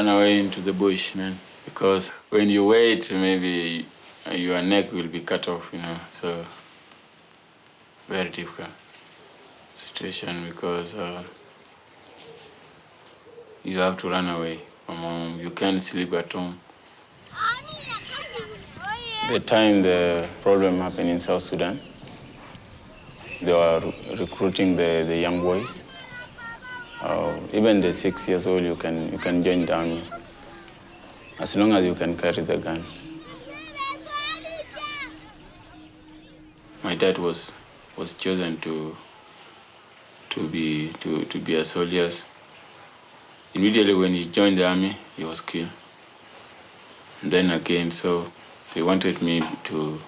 I ran away into the bush, man, because when you wait, maybe your neck will be cut off, you know. So very difficult situation because uh, you have to run away from home. You can't sleep at home. The time the problem happened in South Sudan, they were recruiting the, the young boys. Even the six years old, you can, you can join the army as long as you can carry the gun. My dad was, was chosen to, to, be, to, to be a soldier. Immediately when he joined the army, he was killed. And then again, so they wanted me to,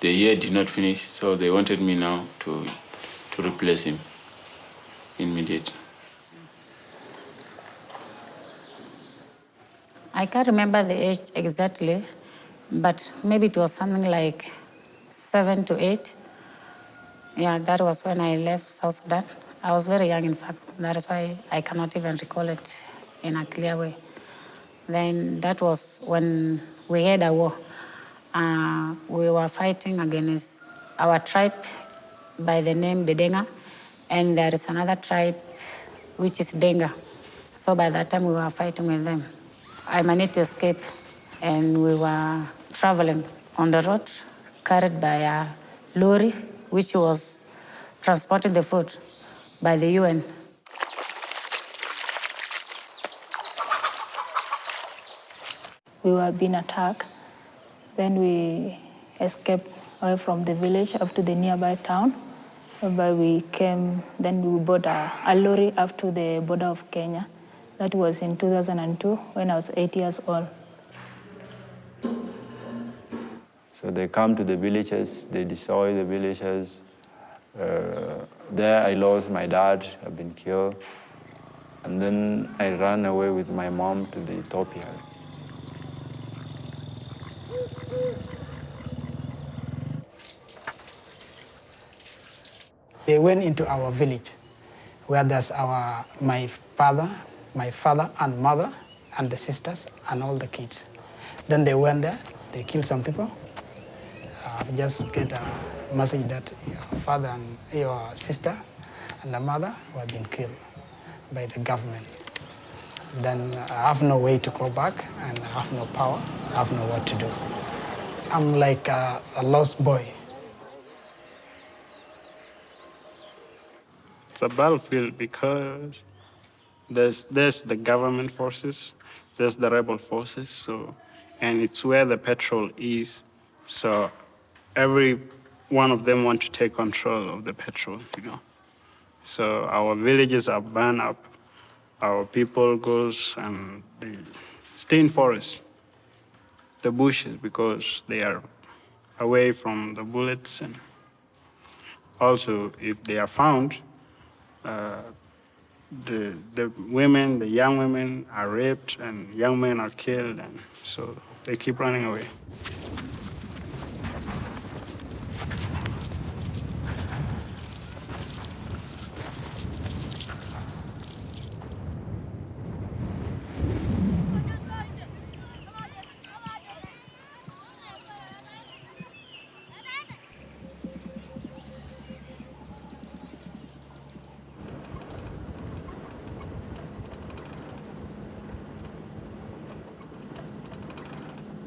the year did not finish, so they wanted me now to, to replace him immediately. I can't remember the age exactly, but maybe it was something like seven to eight. Yeah, that was when I left South Sudan. I was very young, in fact. That is why I cannot even recall it in a clear way. Then that was when we had a war uh, we were fighting against our tribe by the name Dedenga, and there is another tribe which is Denga. So by that time we were fighting with them. I managed to escape, and we were traveling on the road, carried by a lorry, which was transporting the food by the UN. We were being attacked then we escaped away from the village up to the nearby town, whereby we came, then we bought a, a lorry up to the border of Kenya. That was in 2002 when I was eight years old. So they come to the villages, they destroy the villages. Uh, there I lost my dad, I've been killed. And then I ran away with my mom to the Ethiopia. They went into our village where there's our, my father, my father and mother and the sisters and all the kids. Then they went there, they killed some people. Uh, just get a message that your father and your sister and the mother were being killed by the government. Then I have no way to go back and I have no power, I have no what to do. I'm like a, a lost boy. It's a battlefield because there's there's the government forces, there's the rebel forces, so and it's where the petrol is. So every one of them want to take control of the petrol, you know. So our villages are burned up, our people goes and they stay in forests, the bushes because they are away from the bullets and also if they are found, uh, the, the women, the young women are raped and young men are killed, and so they keep running away.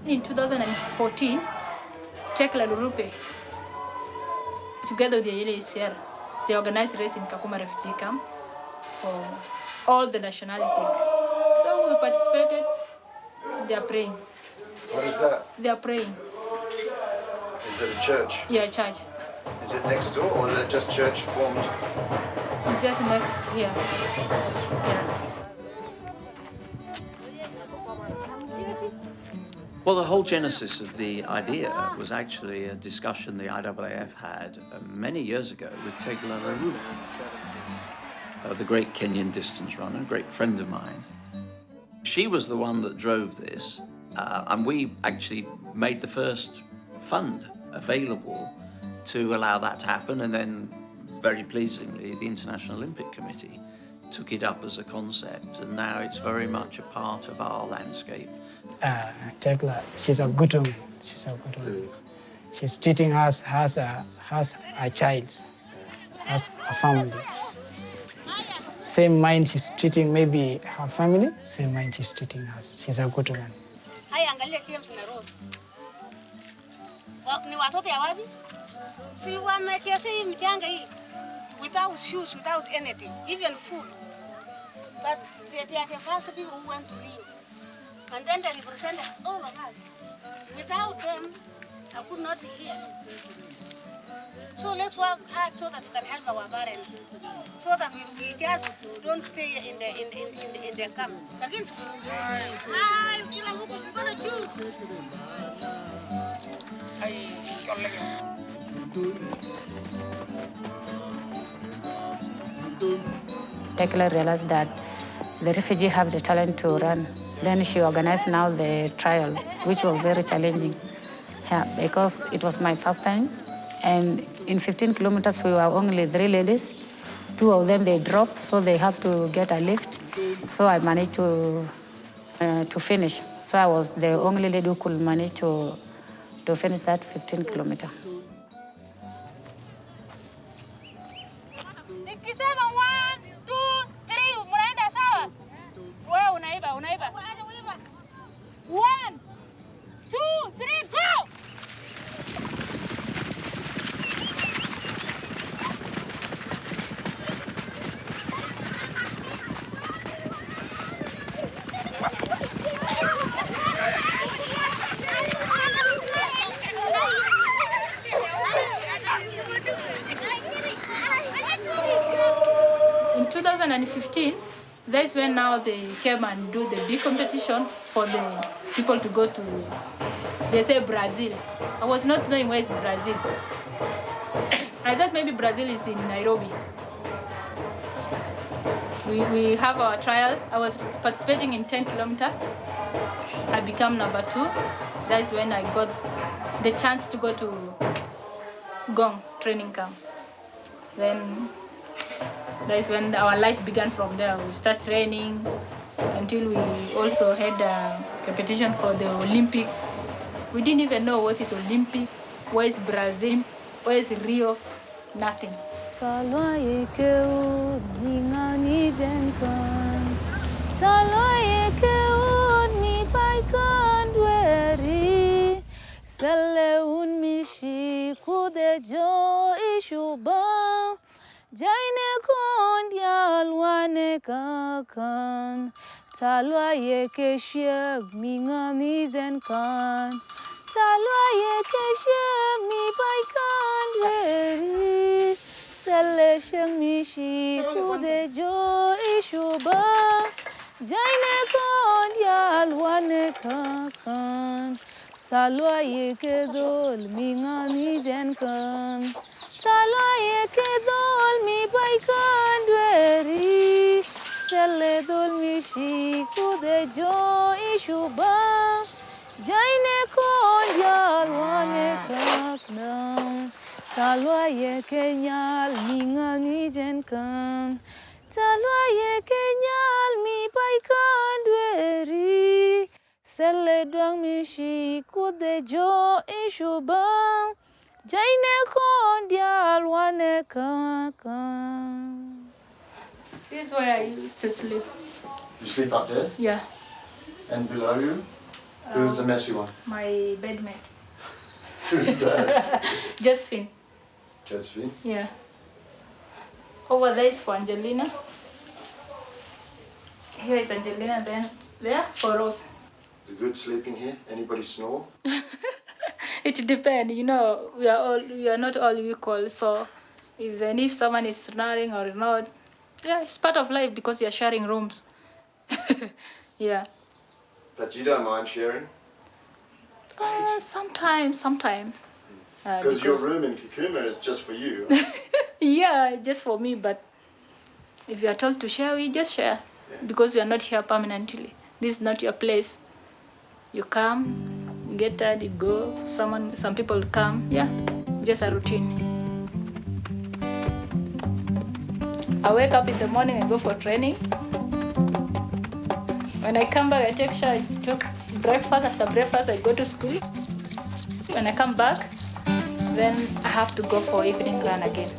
In 2014, Tegla Loroupe, together with the UNHCR, they organized a race in Kakuma refugee camp for all the nationalities. So we participated. They are praying. What is that? They are praying. Is it a church? Yeah, church. Is it next door or is it just church formed? Just next here. Yeah. Well, the whole genesis of the idea was actually a discussion the IAAF had uh, many years ago with Tegla Loroupe, uh, the great Kenyan distance runner, a great friend of mine. She was the one that drove this, uh, and we actually made the first fund available to allow that to happen, and then, very pleasingly, the International Olympic Committee took it up as a concept, and now it's very much a part of our landscape. Uh, Tegla, she's a good woman. She's a good woman. She's treating us as a, as a child, as a family. Same mind she's treating maybe her family, same mind she's treating us. She's a good woman. Haya, angalia James na Rose. Ni watoto ya wapi? Si wamecheza hii mchanga without shoes, without anything, even food. But they, they are the first people who want to leave. And then they represented all of us. Without them, I could not be here. So let's work hard so that we can help our parents. So that we, we just don't stay in the in, in, in, the- in the camp. Lakini siku Ay, kila mtu kikona juu. Tegla realized that the refugee have the talent to run. Then she organized now the trial, which was very challenging. Yeah, because it was my first time. And in 15 kilometers, we were only three ladies. Two of them, they dropped, so they have to get a lift. So I managed to, uh, to finish. So I was the only lady who could manage to, to finish that 15 kilometer. Nikisema one, two, three, mnaenda sawa? Wewe unaiba, unaiba. One, two, three, go! In 2015, that's when now they came and do the big competition for the people to go to, they say Brazil. I was not knowing where is Brazil. I thought maybe Brazil is in Nairobi. We, we have our trials. I was participating in 10 kilometer. I become number two. That's when I got the chance to go to Ngong training camp. Then that's when our life began from there. We start training until we also had a competition for the Olympic. We didn't even know what is Olympic, where is Brazil, where is Rio, nothing. Jaine kon dialwane kakan Talwaye ke shiag mingani jenkan Talwaye ke shiag mi paikan dweri Sele shang mishi kude jo ishuba. Jaine kon dialwane kakan. Talwa ye ke dol mi ngani jen kan. Talwa ye ke dol mi bai kan dweri Sele dol mi shi kude jo ishuba Jaine kon dialwane kaknam Talwa ye ke nyal mi ngani jen kan ye kenyal mi bai kan dweri Sele dwang mi shi kude jo ishuba Jaine kon dial wane kakan This is where I used to sleep. You sleep up there, Yeah, and below you, who's the um, messy one? my bedmate. Who's that? Josephine. Josephine. Yeah. Over there is for Angelina. Here is Angelina, then there for Rose. Is it good sleeping here? Anybody snore? It depends, you know, we are all we are not all equal, so even if someone is snoring or not, yeah, it's part of life because you're sharing rooms. yeah. But you don't mind sharing? Uh, sometimes, sometimes. Uh, Because your room in Kakuma is just for you. Yeah, just for me, but if you are told to share, we just share. Because you are not here permanently. This is not your place. You come, get tired, you go. Someone, some people come. Yeah, just a routine. I wake up in the morning and go for training. When I come back, I take shower, I took breakfast. After breakfast, I go to school. When I come back, then I have to go for evening run again.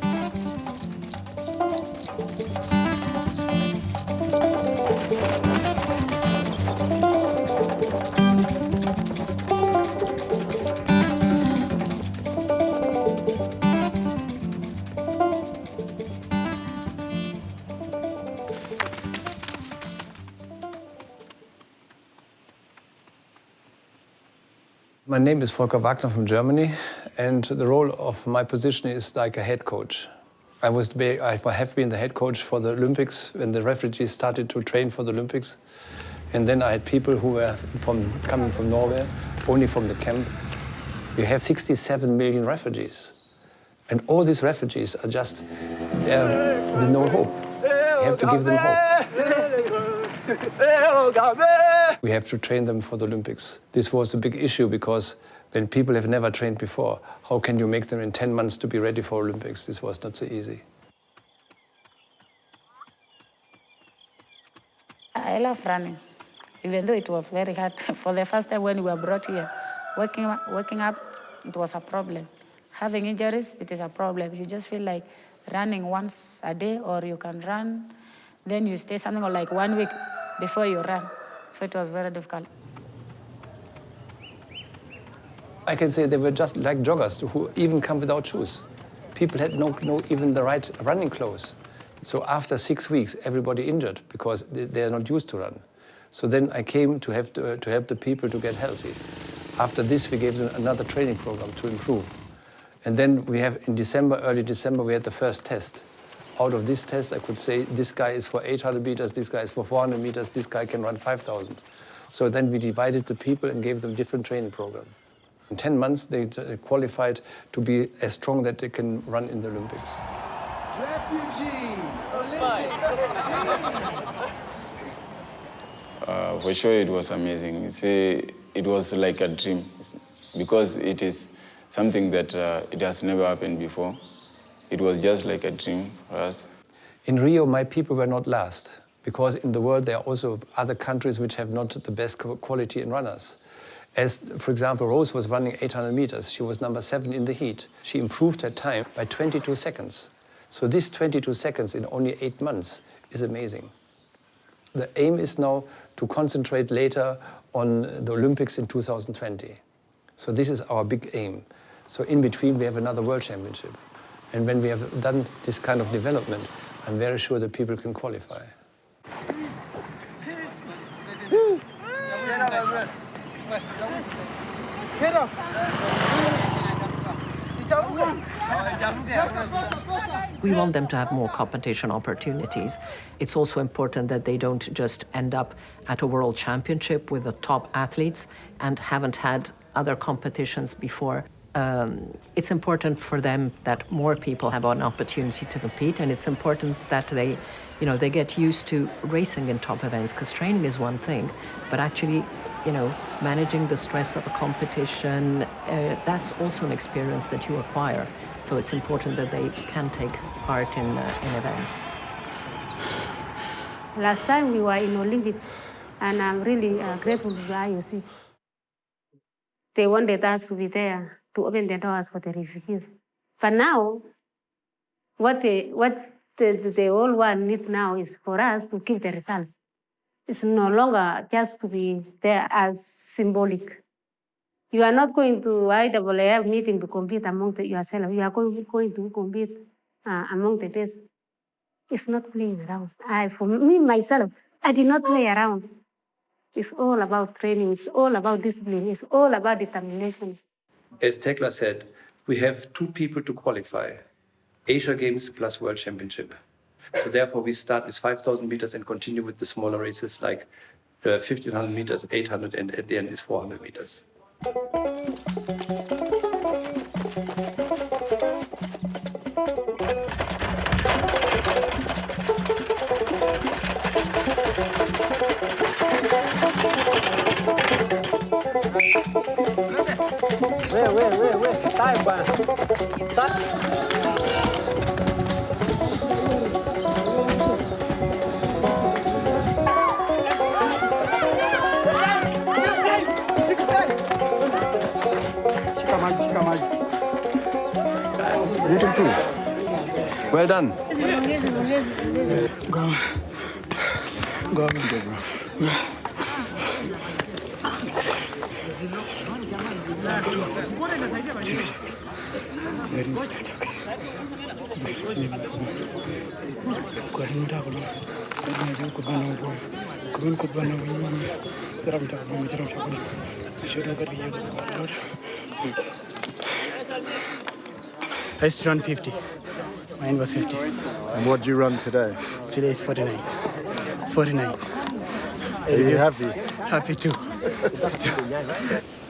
My name is Volker Wagner from Germany, and the role of my position is like a head coach. I, was, I have been the head coach for the Olympics when the refugees started to train for the Olympics. And then I had people who were from, coming from Norway, only from the camp. You have 67 million refugees. And all these refugees are just there with no hope. You have to give them hope. We have to train them for the Olympics. This was a big issue because when people have never trained before, how can you make them in 10 months to be ready for Olympics? This was not so easy. I love running, even though it was very hard. For the first time when we were brought here, waking waking up, it was a problem. Having injuries, it is a problem. You just feel like running once a day, or you can run, then you stay something like one week before you run. So it was very difficult. I can say they were just like joggers who even come without shoes. People had no, no even the right running clothes. So after six weeks, everybody injured because they, are not used to run. So then I came to, have to, to help the people to get healthy. After this, we gave them another training program to improve. And then we have in December, early December, we had the first test. Out of this test, I could say this guy is for 800 meters, this guy is for 400 meters, this guy can run 5,000. So then we divided the people and gave them different training program. In 10 months, they uh, qualified to be as strong that they can run in the Olympics. Refugee Uh, for sure, it was amazing. It's a, it was like a dream because it is something that uh, it has never happened before. It was just like a dream for us. In Rio, my people were not last because in the world there are also other countries which have not the best quality in runners. As, for example, Rose was running 800 meters. She was number seven in the heat. She improved her time by 22 seconds. So this 22 seconds in only eight months is amazing. The aim is now to concentrate later on the Olympics in 2020. So this is our big aim. So in between, we have another world championship. And when we have done this kind of development, I'm very sure that people can qualify. We want them to have more competition opportunities. It's also important that they don't just end up at a world championship with the top athletes and haven't had other competitions before. Um, it's important for them that more people have an opportunity to compete, and it's important that they, you know, they get used to racing in top events because training is one thing, but actually, you know, managing the stress of a competition, uh, that's also an experience that you acquire. So it's important that they can take part in, uh, in events. Last time we were in Olympics, and I'm really uh, grateful to the IOC. They wanted us to be there to open the doors for the refugees. But now, what they, what the, the, the whole world needs now is for us to give the results. It's no longer just to be there as symbolic. You are not going to IAAF meeting to compete among the, yourself. You are going, going to compete uh, among the best. It's not playing around. I, for me, myself, I did not play around. It's all about training. It's all about discipline. It's all about determination. As Tegla said, we have two people to qualify Asia Games plus World Championship. So therefore, we start with 5,000 meters and continue with the smaller races like uh, 1,500 meters, 800, and at the end is 400 meters. água, tá? Little too. Well done. Go, go, go, go. Used to run 50. Mine was 50. And what do you run today? Today is 49. 49. Are you happy? Happy too.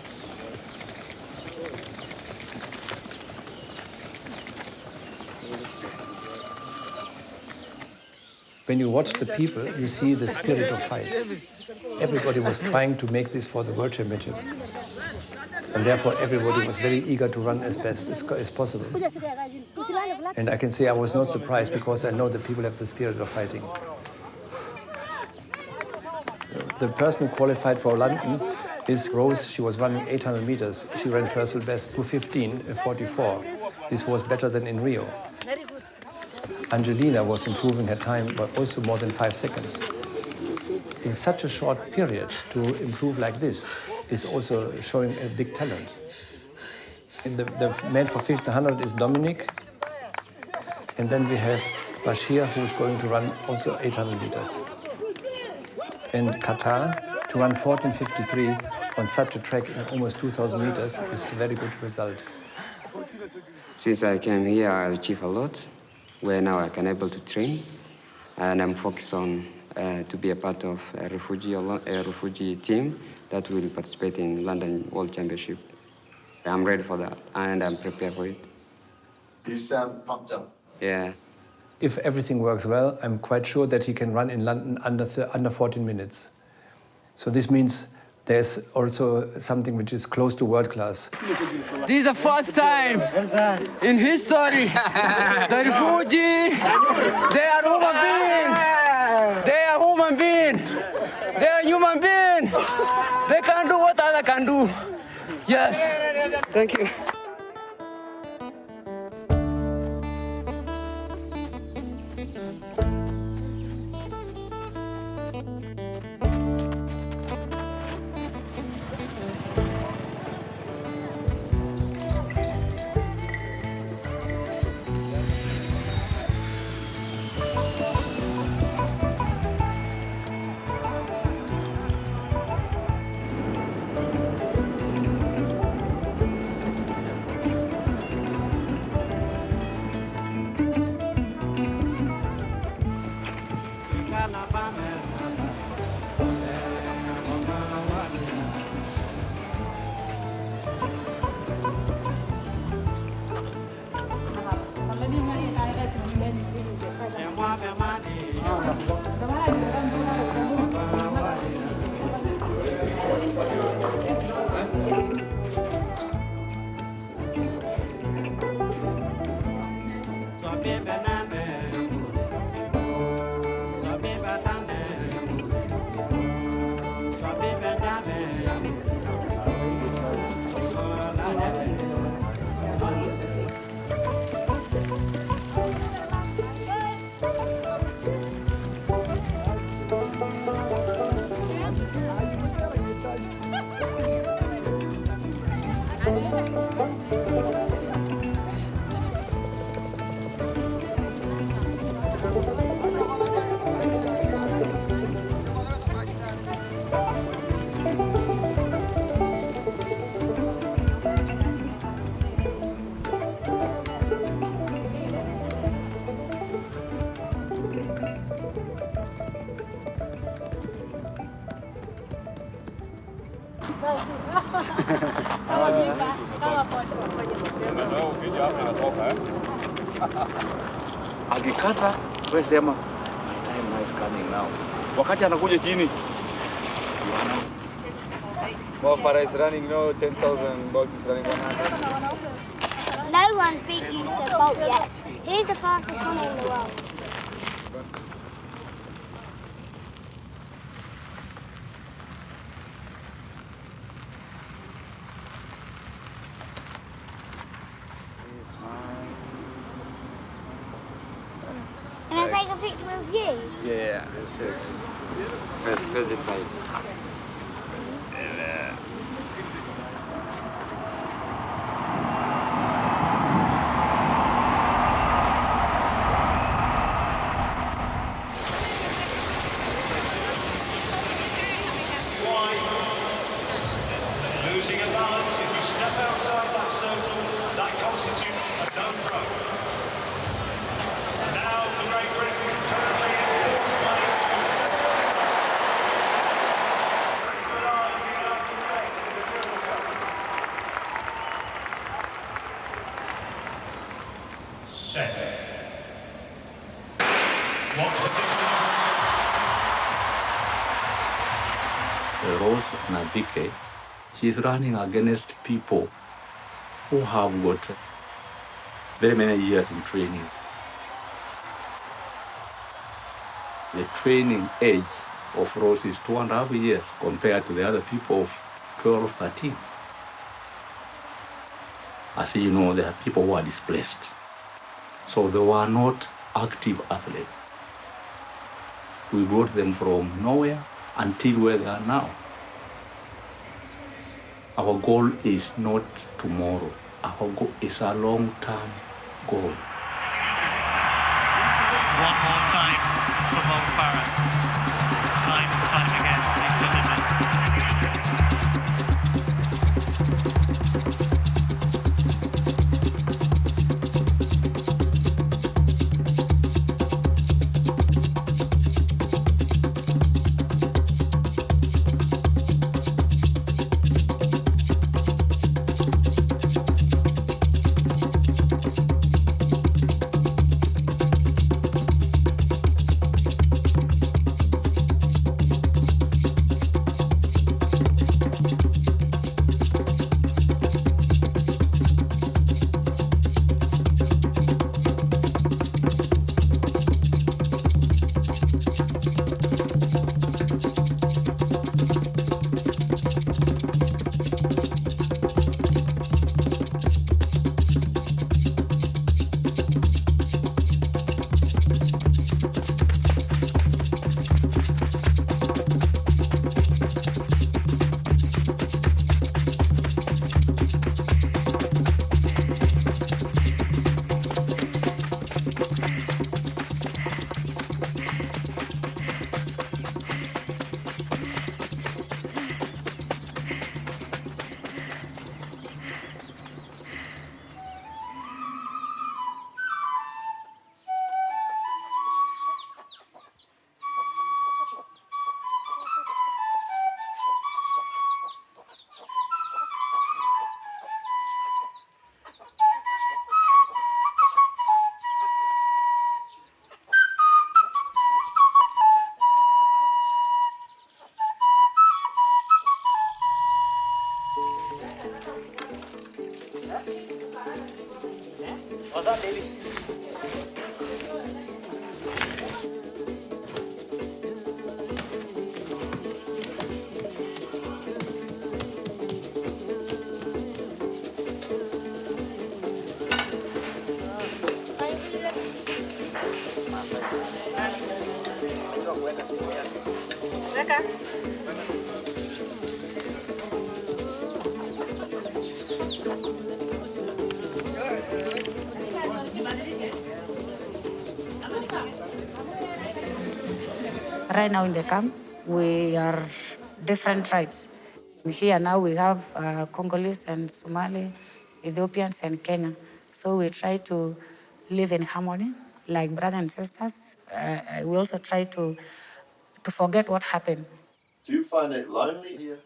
When you watch the people, you see the spirit of fight. Everybody was trying to make this for the World Championship. And therefore, everybody was very eager to run as best as, as possible. And I can say I was not surprised because I know that people have the spirit of fighting. The person who qualified for London is Rose. She was running 800 meters. She ran personal best 215, uh, 44. This was better than in Rio. Angelina was improving her time by also more than five seconds. In such a short period to improve like this is also showing a big talent. The, the man for 1500 is Dominic. And then we have Bashir, who's going to run also 800 meters. And Qatar, to run 1453 on such a track in almost 2000 meters is a very good result. Since I came here, I achieved a lot, where now I can able to train, and I'm focused on uh, to be a part of a refugee, a refugee team that will participate in London World Championship. I'm ready for that, and I'm prepared for it. You sound pumped up. Yeah. If everything works well, I'm quite sure that he can run in London under, th- under 14 minutes. So this means there's also something which is close to world class. This is the first time in history the refugee, they are human being. They are human being. They are human being. They can do what other can do. Yes. Thank you. Akikata wewe sema my time is coming now. Wakati anakuja chini Mo Farah is running no 10,000, Bolt is running 100. No one's beat Usain Bolt yet. He's the fastest runner in the world. take a picture of you? Yeah, yeah. First, first this side. Losing a balance, if you step outside that circle, that constitutes a no throw. And now the Great Britain currently in fourth place. Esplanade, the United States in the Triple Cup. Set. What's the Rose Nathike, she's running against people who have got very many years in training. The training age of Rose is two and a half years compared to the other people of 12, 13. As you know, there are people who are displaced. So they were not active athletes. We brought them from nowhere until where they are now. Our goal is not tomorrow. Our goal is a long-term goal. What's Right now in the camp, we are different tribes. Here now we have uh, Congolese and Somali, Ethiopians and Kenyan. So we try to live in harmony, like brothers and sisters. Uh, we also try to to forget what happened. Do you find it lonely here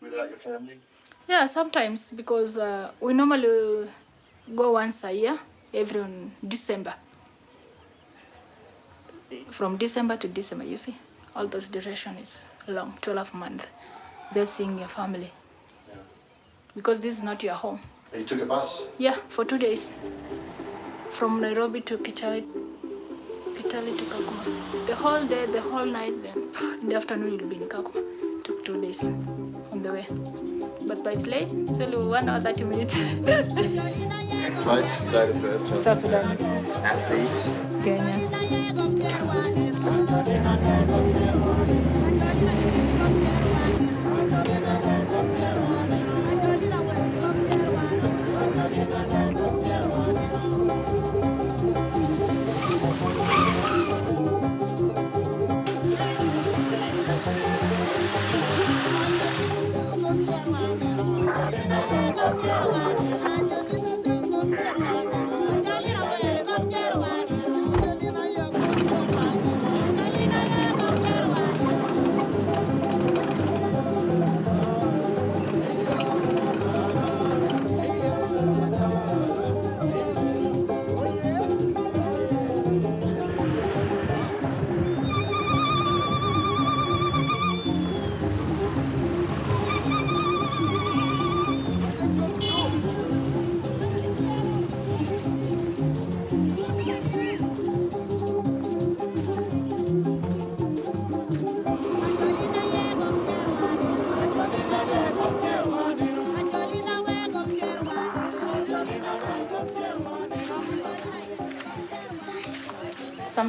without your family? Yeah, sometimes because uh, we normally go once a year, every on December. From December to December, you see, all those duration is long, 12 months. They're seeing your family. Because this is not your home. You took a bus? Yeah, for two days. From Nairobi to Kitale, Kitale to Kakuma. The whole day, the whole night, then in the afternoon you'll be in Kakuma. Took two days on the way. But by plane, it's only one hour, 30 minutes. Place, date of birth. South Sudan. Athlete. Kenya. Yeah.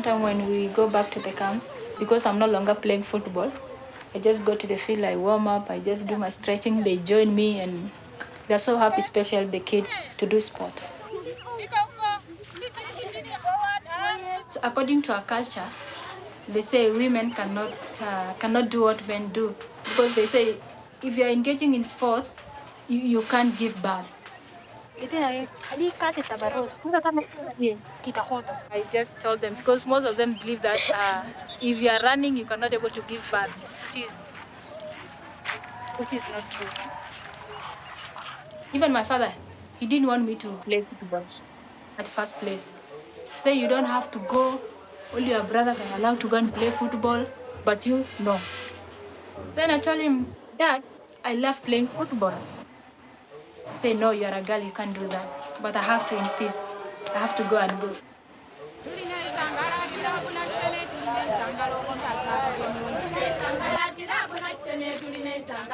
Sometime when we go back to the camps, because I'm no longer playing football, I just go to the field, I warm up, I just do my stretching, they join me, and they're so happy, especially the kids, to do sport. So according to our culture, they say women cannot uh, cannot do what men do because they say if you are engaging in sport, you, you can't give birth. I just told them because most of them believe that uh, if you are running, you cannot able to give birth, which is which is not true. Even my father, he didn't want me to play football at first place. Say you don't have to go. Only your brother can allow to go and play football, but you no. Then I told him, Dad, I love playing football. Say no, you are a girl, you can't do that. But I have to insist. I have to go and go.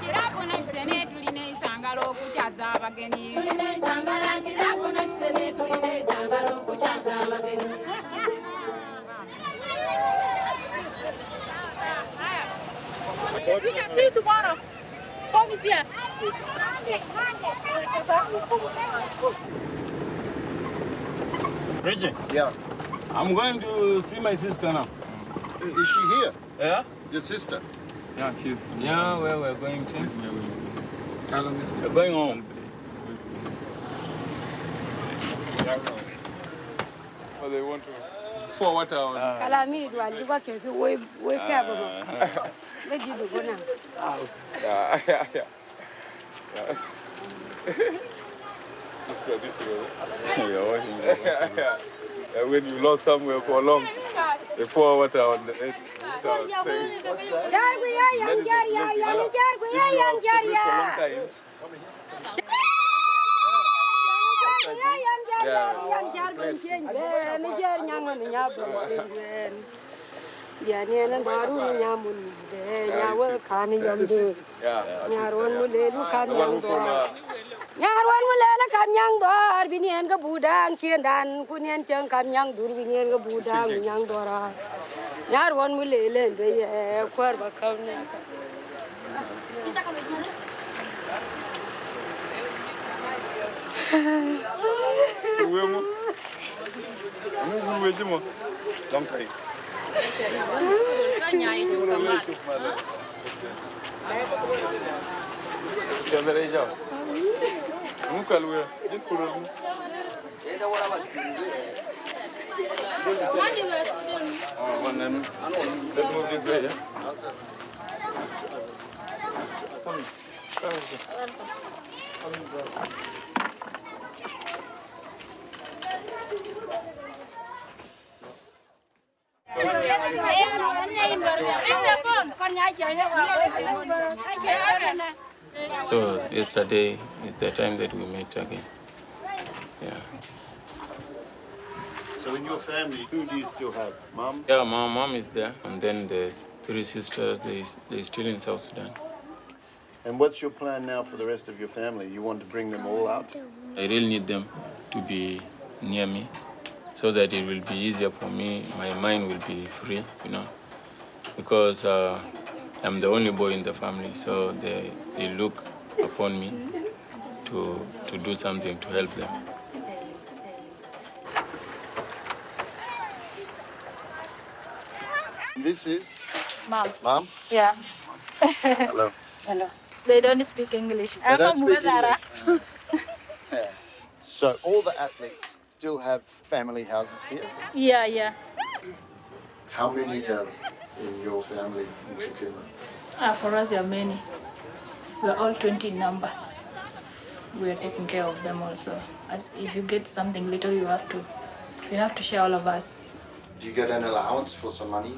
kirabu tulina esangala okukyaza abagenyi can see you tomorrow. Come here. Reggie. Yeah. I'm going to see my sister now. Is she here? Yeah? Your sister? Yeah, she's. Yeah, where we're going to? How long is We're going home. Oh, they want to. For what hour? Kalami dwaljibwa keke we we kaba mo. Meji bugona. Yeah, yeah, yeah. yeah. It's a bit low. You're watching yeah, yeah. Yeah, when you lost somewhere for long, the four water on the head. it's yani baru nyamun de nyawa kani yamdu nyaruan mulai lu kami yang do nyaruan mulai lu kami yang dor binian ke budang cien dan kunian ceng kami yang dur binian ke budang yang dora nyaruan mulai lu be ye kwar bakam ne kita kami Uwe mo, uwe mo, uwe mo, long. Kiamere jao. Mungu alwe. Jikuru. Wani wa Oh, one, then let's move this way, So yesterday is the time that we met again. Yeah. So in your family, who do you still have? Mum? Yeah, my mom is there, and then there's three sisters. They they still in South Sudan. And what's your plan now for the rest of your family? You want to bring them all out? I really need them to be near me, so that it will be easier for me. My mind will be free, you know, because uh, I'm the only boy in the family. So they they look upon me to to do something to help them. This is Mom. Mom. Yeah. Hello. Hello. They don't speak English. They don't speak Zara. So all the athletes still have family houses here. Yeah, yeah. How many uh, in your family in Kakuma? Ah, for us, there are many. We are all 20 in number. We are taking care of them also. As if you get something little, you have to, you have to share all of us. Do you get an allowance for some money?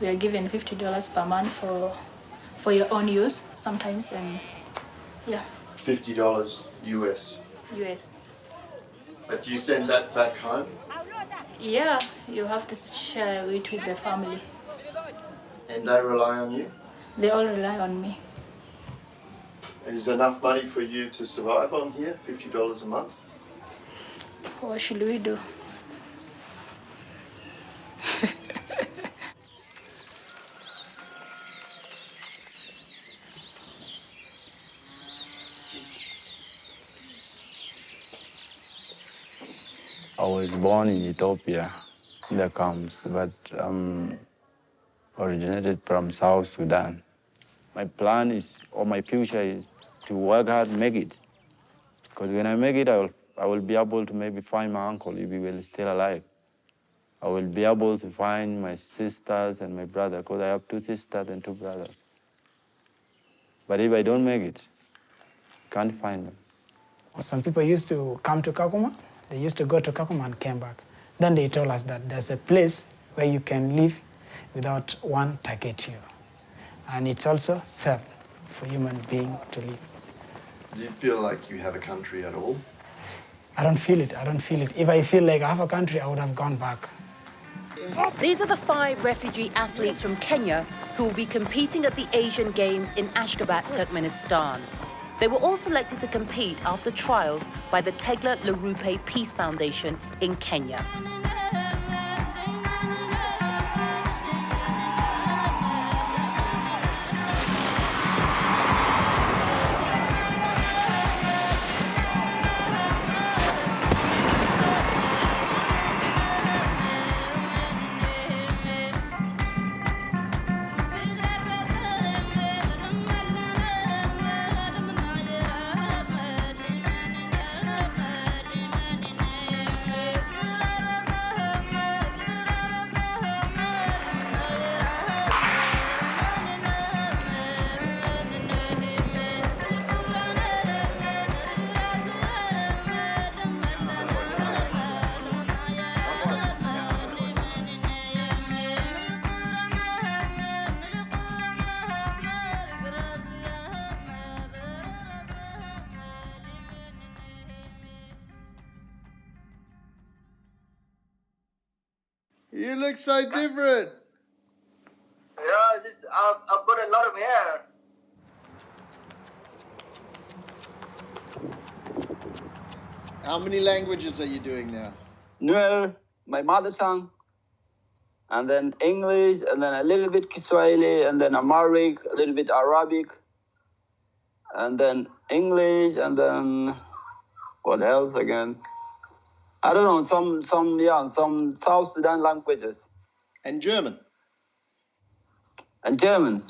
We are given $50 per month for, for your own use sometimes, and yeah, Fifty dollars US. US. But you send that back home, Yeah, you have to share it with the family. and they rely on you. They all rely on me. Is enough money for you to survive on here? Fifty dollars a month. What should we do? was born in Ethiopia, in the camps, but um, originated from South Sudan. My plan is, or my future is, to work hard, make it. Because when I make it, I will, I will be able to maybe find my uncle if he will still alive. I will be able to find my sisters and my brother, because I have two sisters and two brothers. But if I don't make it, can't find them. Some people used to come to Kakuma. They used to go to Kakuma and came back. Then they told us that there's a place where you can live without one target you. And it's also safe for human being to live. Do you feel like you have a country at all? I don't feel it. I don't feel it. If I feel like I have a country, I would have gone back. These are the five refugee athletes from Kenya who will be competing at the Asian Games in Ashgabat, Turkmenistan. They were all selected to compete after trials by the Tegla Loroupe Peace Foundation in Kenya. Languages are you doing now? Nuer, my mother tongue, and then English, and then a little bit Kiswahili, and then Amharic, a little bit Arabic, and then English, and then what else again? I don't know, some, some, yeah, some South Sudan languages. And German. And German.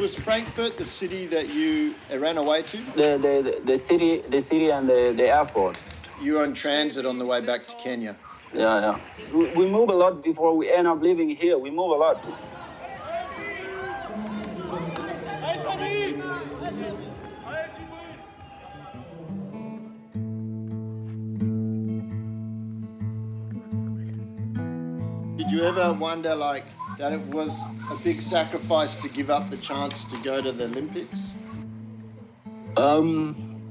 Was Frankfurt the city that you ran away to? The, the, the, the city, the city and the, the airport. you on transit on the way back to Kenya. Yeah, yeah. We, we move a lot before we end up living here. We move a lot. Did you ever wonder, like, that it was a big sacrifice to give up the chance to go to the Olympics? Um,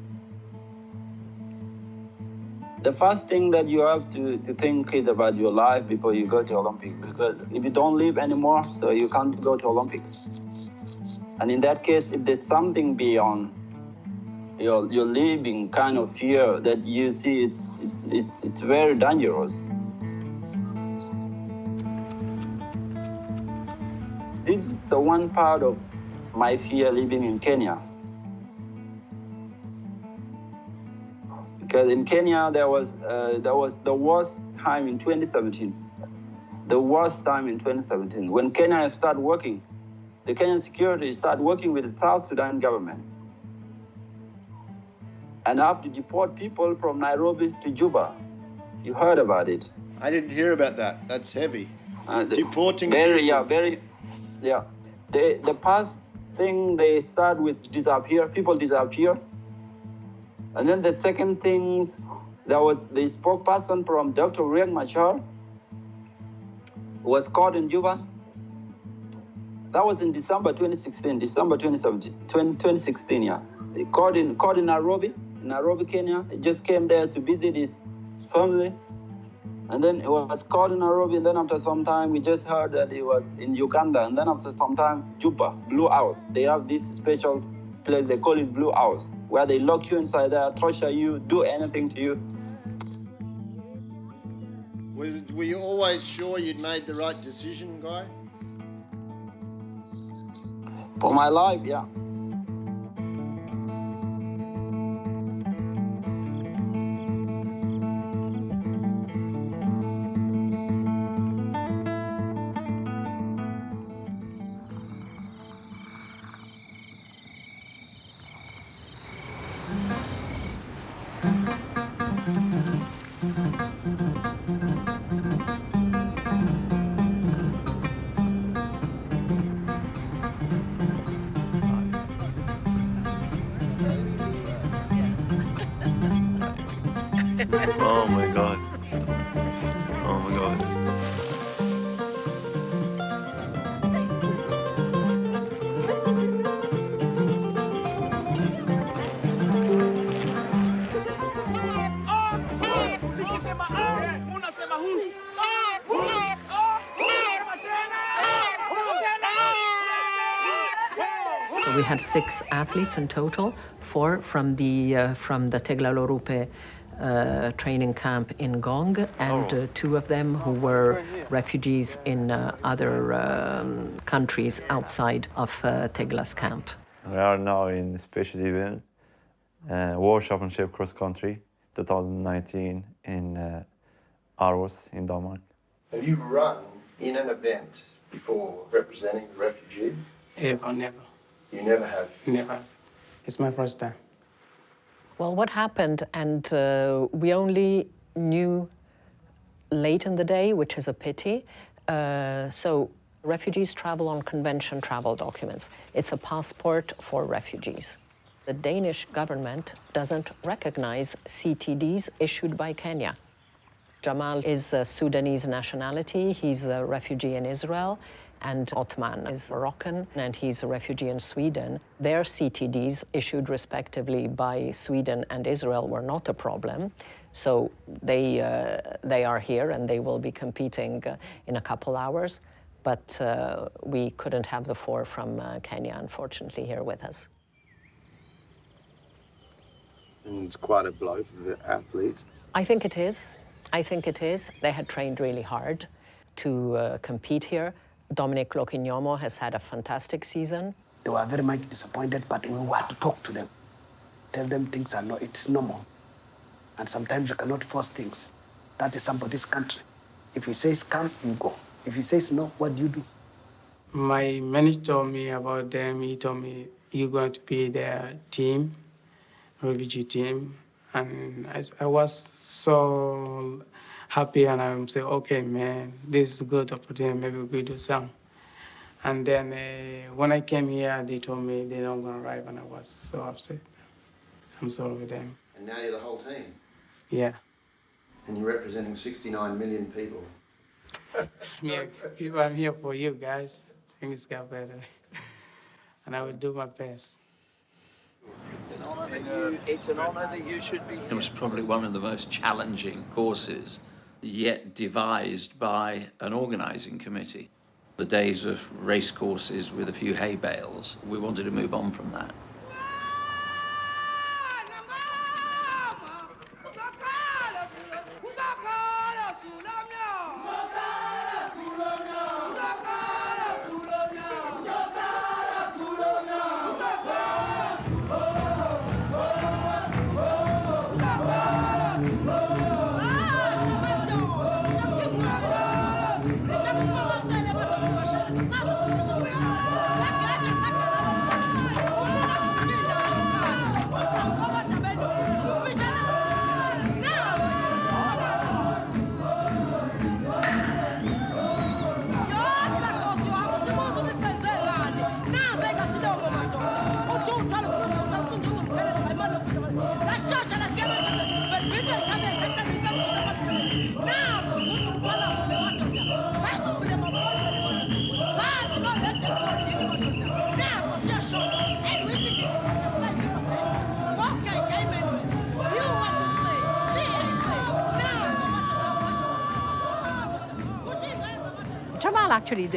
the first thing that you have to, to think is about your life before you go to Olympics. Because if you don't live anymore, so you can't go to Olympics. And in that case, if there's something beyond your, your living kind of fear that you see, it's, it's, it, it's very dangerous. This is the one part of my fear living in Kenya. Because in Kenya, there was, uh, there was the worst time in 2017. The worst time in 2017. When Kenya started working, the Kenyan security started working with the South Sudan government. And have to deport people from Nairobi to Juba. You heard about it. I didn't hear about that. That's heavy. Uh, Deporting very, people. yeah, very, yeah. The the past thing they start with disappear, people disappear, and then the second things, there was the spokesperson from Dr. Riek Machar was caught in Juba. That was in December 2016, December 2017, 20, 2016, yeah. Caught in caught in Nairobi, Nairobi, Kenya. He just came there to visit his family. And then he was caught in Nairobi, and then after some time, we just heard that he was in Uganda. And then after some time, Juba, Blue House. They have this special place, they call it Blue House, where they lock you inside there, torture you, do anything to you. Was, were you always sure you'd made the right decision, Guy? For my life, yeah. Oh my god. Oh my god. We had six athletes in total, four from the uh, from the Tegla Loroupe uh, training camp in Ngong, and uh, two of them who were refugees in uh, other um, countries outside of uh, Tegla's camp. We are now in a special event, uh, World Championship Cross Country 2019 in uh, Aarhus in Denmark. Have you run in an event before representing the refugee? Ever, never, You never have. never. It's my first time. Well, what happened, and uh, we only knew late in the day, which is a pity. Uh, so, refugees travel on convention travel documents. It's a passport for refugees. The Danish government doesn't recognize CTDs issued by Kenya. Jamal is a Sudanese nationality. He's a refugee in Israel. And Otman is Moroccan and he's a refugee in Sweden. Their CTDs, issued respectively by Sweden and Israel, were not a problem. So they, uh, they are here and they will be competing uh, in a couple hours. But uh, we couldn't have the four from uh, Kenya, unfortunately, here with us. And it's quite a blow for the athletes. I think it is. I think it is. They had trained really hard to uh, compete here. Dominic Lokinyomo has had a fantastic season. They were very much disappointed, but we had to talk to them, tell them things are not, it's normal. And sometimes you cannot force things. That is somebody's country. If he says come, you go. If he says no, what do you do? My manager told me about them. He told me you're going to be their team, refugee team, And I was so happy, and I'm saying, okay, man, this is a good opportunity. Maybe we do some. And then uh, when I came here, they told me they're not gonna arrive, and I was so upset. I'm sorry with them. And now you're the whole team. Yeah. And you're representing 69 million people. Yeah, people, I'm here for you guys. Things got better, and I will do my best. It's an honour that you should be It was probably one of the most challenging courses yet devised by an organising committee. The days of race courses with a few hay bales, we wanted to move on from that.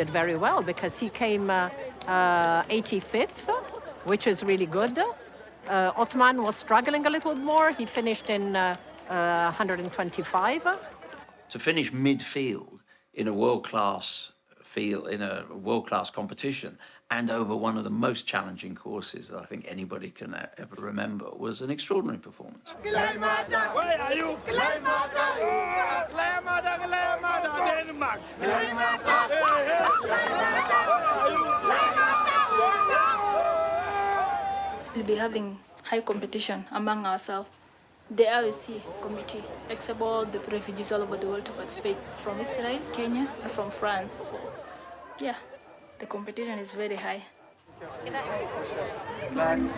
Did very well because he came uh, uh, 85th, which is really good. Uh, Otman was struggling a little more. He finished in uh, uh, 125. To finish midfield in a world-class field, in a world-class competition, and over one of the most challenging courses that I think anybody can ever remember was an extraordinary performance. Where are you? Denmark. We'll be having high competition among ourselves. The IOC committee accept all the refugees all over the world to participate from Israel, Kenya, and from France. Yeah, the competition is very high. wrestle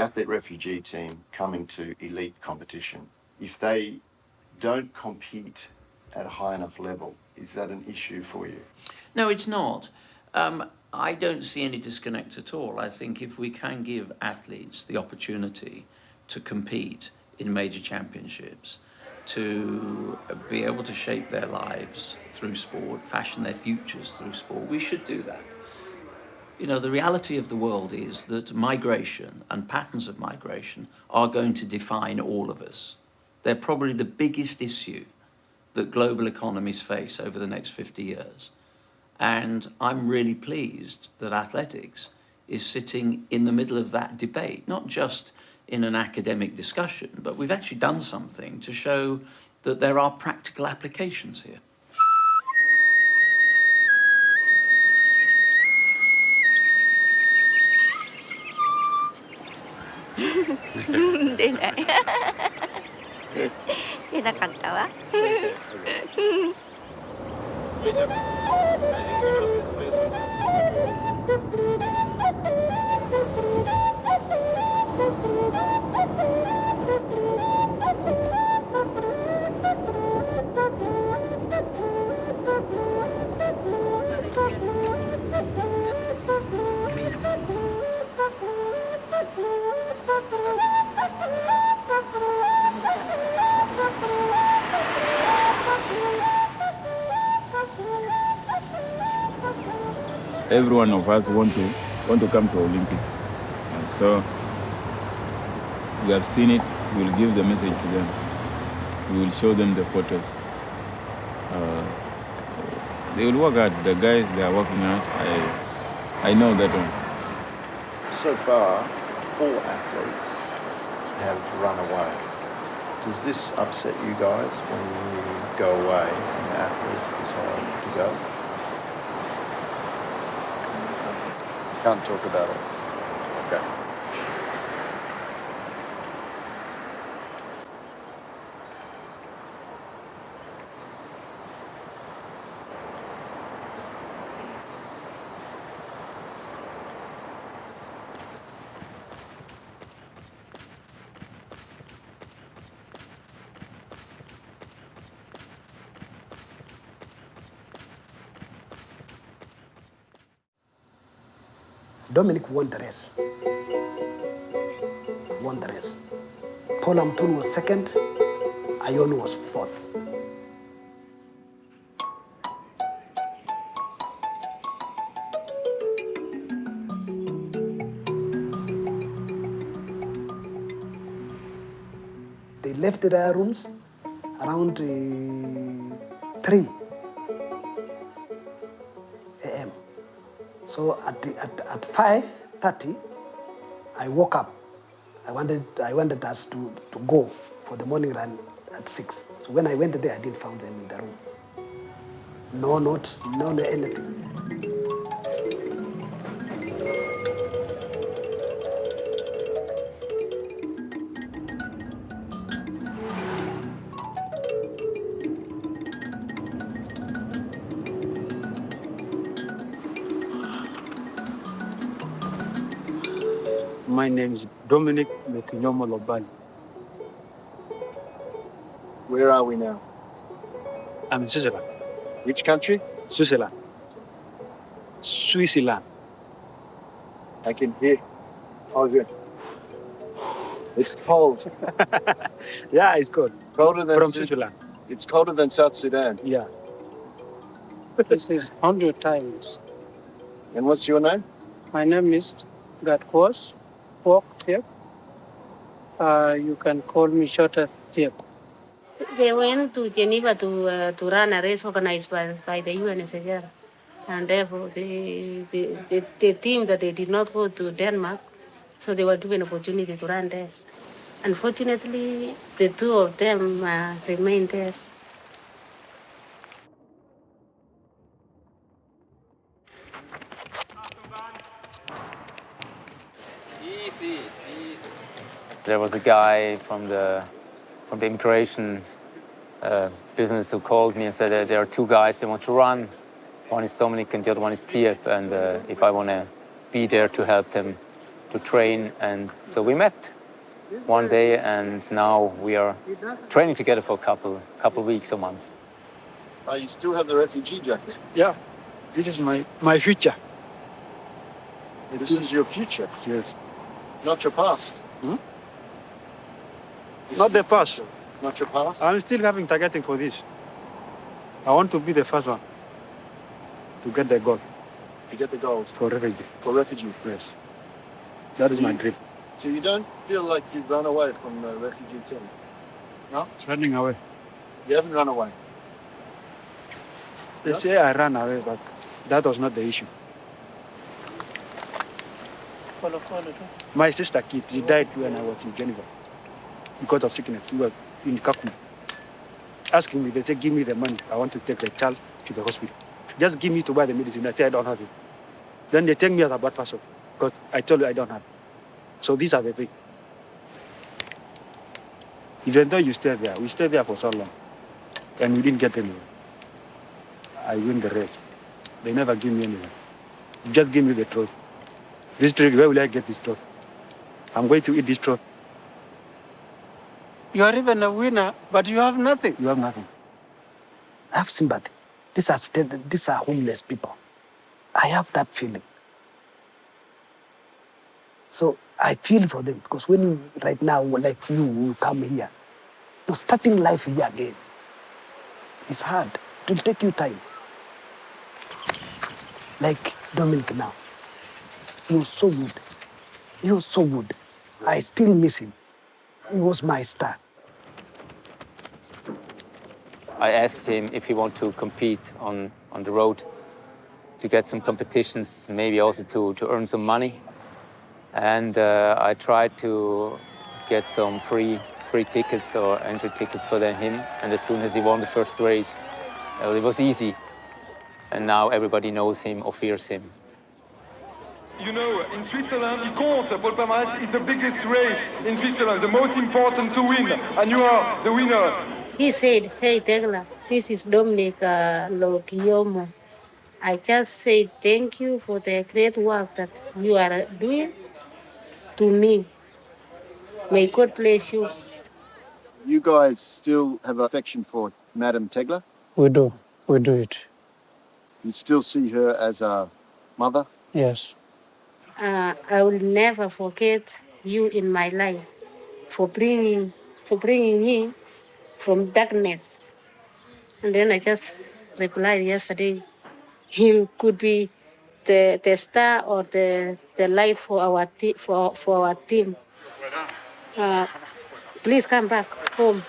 the athlete refugee team coming to elite competition. If they don't compete at a high enough level, is that an issue for you? No, it's not. Um, I don't see any disconnect at all. I think if we can give athletes the opportunity to compete in major championships, to be able to shape their lives through sport, fashion their futures through sport, we should do that. You know, the reality of the world is that migration and patterns of migration are going to define all of us. They're probably the biggest issue that global economies face over the next 50 years. And I'm really pleased that athletics is sitting in the middle of that debate, not just in an academic discussion, but we've actually done something to show that there are practical applications here. Hindi nakatawa. Bishop, I think you know this every one of us want to want to come to Olympic. And so we have seen it. We will give the message to them. We will show them the photos. Uh, they will work hard. The guys they are working hard. I I know that one. So far, four athletes have run away. Does this upset you guys when you go away and athletes decide to go? Can't talk about it. Okay. Dominic won the race. Won the race. Paul Amotun was second. Ayon was fourth. They left their rooms around uh, 3 So at, at, at 5.30, I woke up. I wanted, I wanted us to, to go for the morning run at 6. So when I went there, I didn't find them in the room. No note, no no anything. Dominic Lokinyomo Lobalu. Where are we now? I'm in Switzerland. Which country? Switzerland. Switzerland. I can hear. How's it? It's cold. Yeah, it's cold. Colder than From Su- Switzerland. It's colder than South Sudan. Yeah. this is hundred times. And what's your name? My name is Gatkwas Walk Tip. Uh, you can call me short as. They went to Geneva to, uh, to run a race organized by, by the UNSCR. And therefore, the, the, the, the team that they did not go to Denmark, so they were given opportunity to run there. Unfortunately, the two of them uh, remained there. There was a guy from the from the immigration uh, business who called me and said that there are two guys they want to run. One is Dominic and the other one is Tiep, and uh, if I want to be there to help them to train. And so we met one day, and now we are training together for a couple couple weeks or months. Uh, you still have the refugee jacket. Yeah, this is my, my future. This is your future, Yes. not your past. Hmm? Not the past. Not your past. I'm still having targeting for this. I want to be the first one to get the gold to get the gold for refugee. for refugee. Yes. That is So my you- dream. So you don't feel like you've run away from the refugee team? No? Running away. You haven't run away. They Yeah? say I ran away, but that was not the issue. Follow, follow. My sister kid, she died when I was in Geneva because of sickness. We were in Kakuma. Asking me, they say, give me the money. I want to take the child to the hospital. Just give me to buy the medicine. I say, I don't have it. Then they take me as a bad person because I told you I don't have it. So these are the things. Even though you stay there, we stay there for so long and we didn't get anywhere. I win the race. They never give me anything. Just give me the truth. This truth, where will I get this truth? I'm going to eat this truth. You are even a winner, but you have nothing. You have nothing. I have sympathy. These are these are homeless people. I have that feeling. So I feel for them because when you, right now, like you, you come here, you're starting life here again. It's hard. It will take you time. Like Dominic now. He was so good. He was so good. I still miss him. He was my star. I asked him if he want to compete on, on the road to get some competitions, maybe also to, to earn some money. And uh, I tried to get some free free tickets or entry tickets for him. And as soon as he won the first race, it was easy. And now everybody knows him or fears him. You know, in Switzerland, the compte Paul Palmares is the biggest race in Switzerland, the most important to win, and you are the winner. He said, Hey, Tegla, this is Dominic uh, Lokiomo. I just say thank you for the great work that you are doing to me. May God bless you. You guys still have affection for Madame Tegla? We do. We do it. You still see her as a mother? Yes. Uh, I will never forget you in my life for bringing for bringing me from darkness. And then I just replied yesterday, you could be the, the star or the, the light for our te- for, for our team. Uh, please come back home.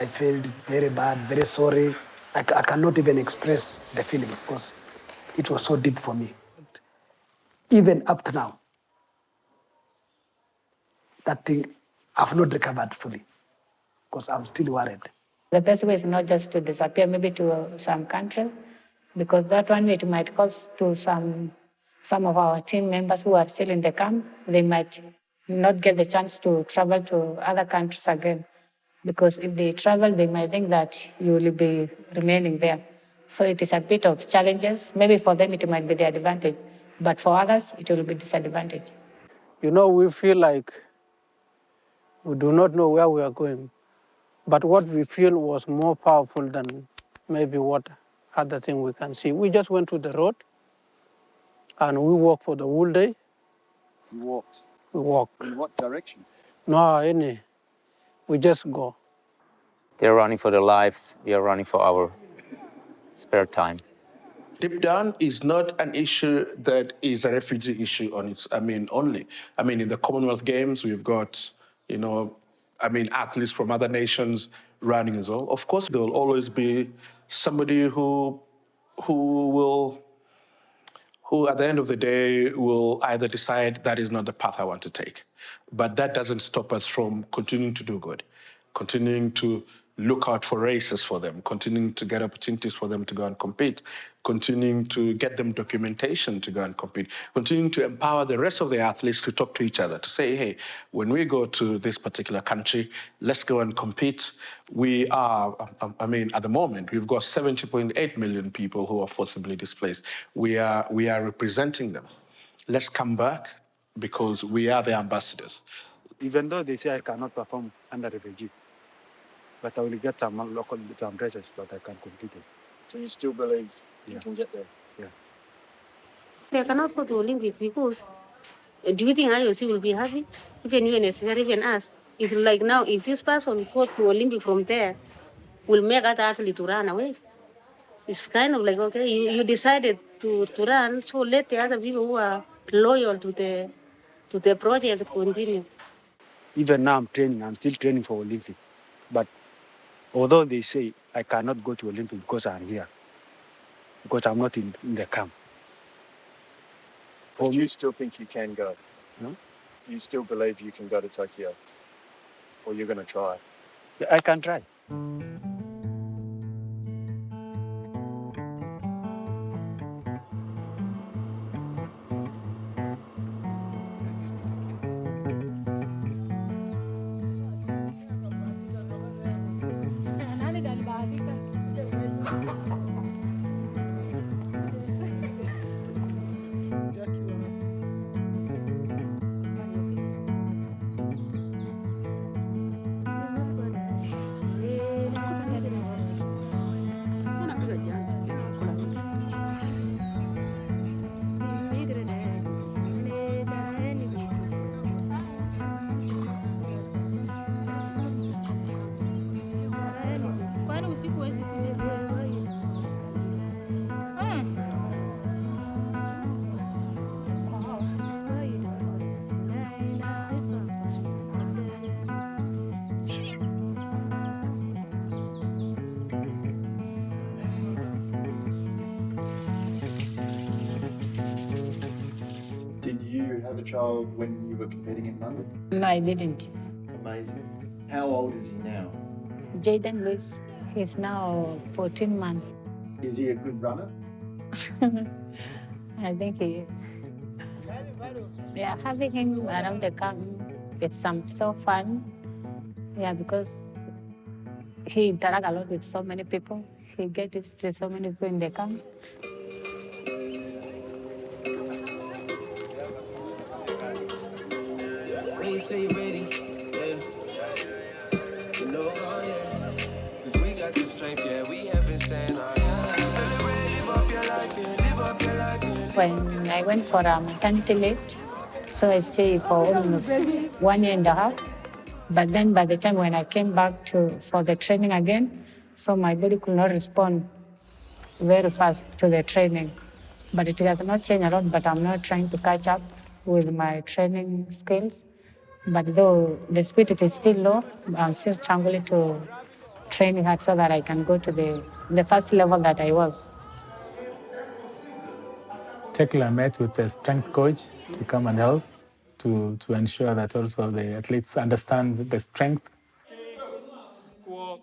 I felt very bad, very sorry. I, I cannot even express the feeling because it was so deep for me. Even up to now, that thing, I've not recovered fully because I'm still worried. The best way is not just to disappear, maybe to uh, some country, because that one it might cause to some some of our team members who are still in the camp. They might not get the chance to travel to other countries again, because if they travel, they might think that you will be remaining there. So it is a bit of challenges. Maybe for them it might be the advantage, but for others it will be disadvantage. You know, we feel like we do not know where we are going. But what we feel was more powerful than maybe what other thing we can see. We just went to the road and we walked for the whole day. You walked. We walked. In what direction? No, any. We just go. They're running for their lives, we are running for our spare time. Deep down is not an issue that is a refugee issue on its, I mean, only. I mean, in the Commonwealth Games, we've got, you know, I mean, athletes from other nations running as well. Of course, there will always be somebody who, who will, who at the end of the day will either decide that is not the path I want to take. But that doesn't stop us from continuing to do good, continuing to look out for races for them, continuing to get opportunities for them to go and compete, continuing to get them documentation to go and compete, continuing to empower the rest of the athletes to talk to each other, to say, hey, when we go to this particular country, let's go and compete. We are, um, I mean, at the moment, we've got 70.8 million people who are forcibly displaced. We are, we are representing them. let's come back because we are the ambassadors. Even though they say I cannot perform under refugee, but I will get some local some dresses that I can compete in. So you still believe you Yeah. can get there? Yeah. They cannot go to Olympic because uh, do you think IOC will be happy? Even UNSCR, even us. It's like now, if this person go to Olympic from there, will make other athlete to run away. It's kind of like, okay, you, you decided to, to run, so let the other people who are loyal to the to the project continue. Even now I'm training, I'm still training for Olympic. But although they say I cannot go to Olympic because I'm here, because I'm not in, in the camp. But you still think you can go? No? You still believe you can go to Tokyo? Or you're going to try? I can try. Child when you were competing in London? No, I didn't. Amazing. How old is he now? Jaden Lewis, he's now 14 months. Is he a good runner? I think he is. Yeah, having him around the camp, it's some so fun. Yeah, because he interact a lot with so many people. He gets to see so many people in the camp. Say you ready, yeah. You know, oh yeah. Cause we got the strength, yeah. We haven't said, oh yeah. Celebrate, live up your life, yeah. Live up your life, yeah. When I went for a maternity leave, so I stayed for almost one year and a half. But then by the time when I came back to for the training again, so my body could not respond very fast to the training. But it has not changed a lot, but I'm not trying to catch up with my training skills. But though the speed is still low, I'm still trying to train hard so that I can go to the, the first level that I was. Tegla met with a strength coach to come and help to, to ensure that also the athletes understand the strength. Quad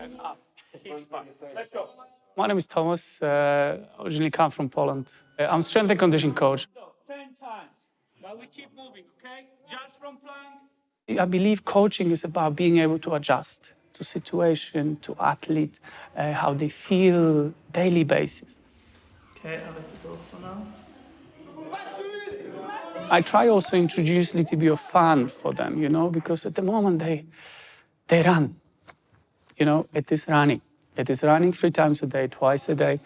and up. Hips back. Let's go. My name is Thomas. Uh, originally come from Poland. Uh, I'm strength and conditioning coach. Ten times. But we keep moving, okay? Just from plank. I believe coaching is about being able to adjust to situation, to athlete, uh, how they feel daily basis. Okay, I'll let it go for now. I try also introduce a little bit of fun for them, you know, because at the moment they they run. You know, it is running. It is running three times a day, twice a day.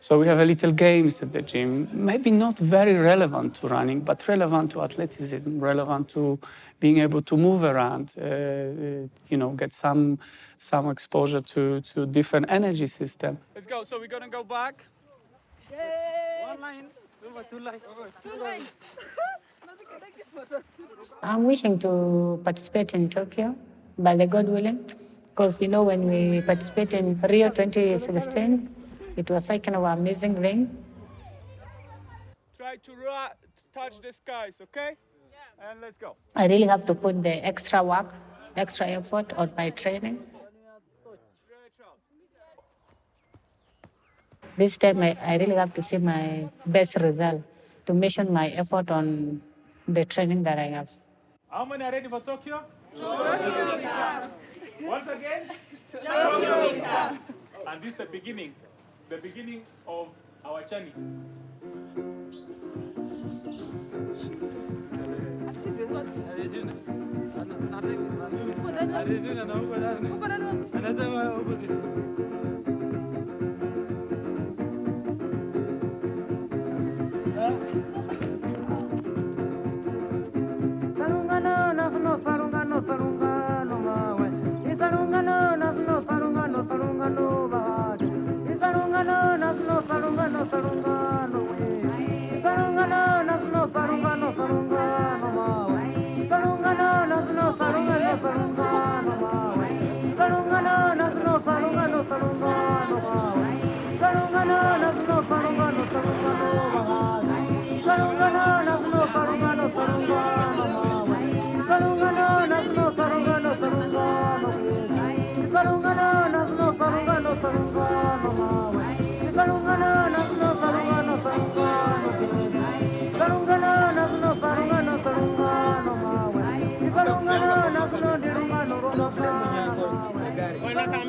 So we have a little games at the gym, maybe not very relevant to running, but relevant to athleticism, relevant to being able to move around, uh, uh, you know, get some some exposure to to different energy system. Let's go. So we're gonna go back. Yay. One line. Two line. Two line. I'm wishing to participate in Tokyo, by the God willing, because you know when we participate in Rio 2016, it was like kind of an amazing thing. Try to ru- touch the skies, okay? Yeah. And let's go. I really have to put the extra work, extra effort on my training. This time I, I really have to see my best result to measure my effort on the training that I have. How many are ready for Tokyo? Tokyo Once again? Tokyo And this is the beginning, the beginning of our journey.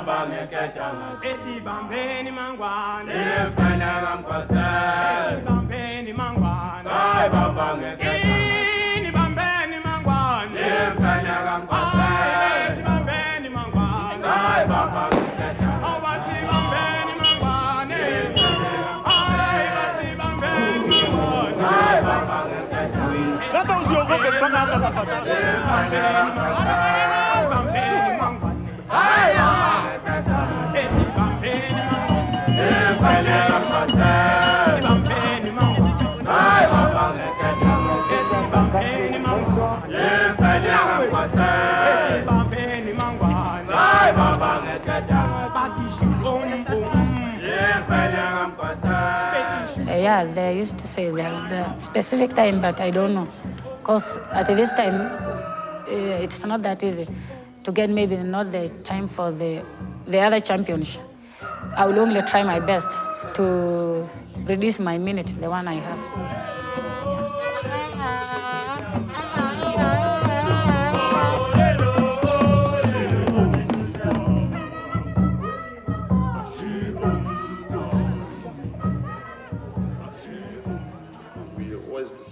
Sai bambange keta. Beti bambeni mangwane. Yemfele ngapasa. Beti bambeni mangwane. Sai bambange keta. Ini bambeni mangwane. Yemfele ngapasa. Beti bambeni mangwane. Sai bambange keta. Oh, bambeni mangwane. Ai, bati bambeni mangwane. Sai bambange keta. Hata usiogope mpaka hapa tafadhali. Bambeni yeah, they used to say the, specific time, but I don't know. Because at this time, uh, it's not that easy to get maybe not the time for the, the other championship. I will only try my best to reduce my minutes, the one I have.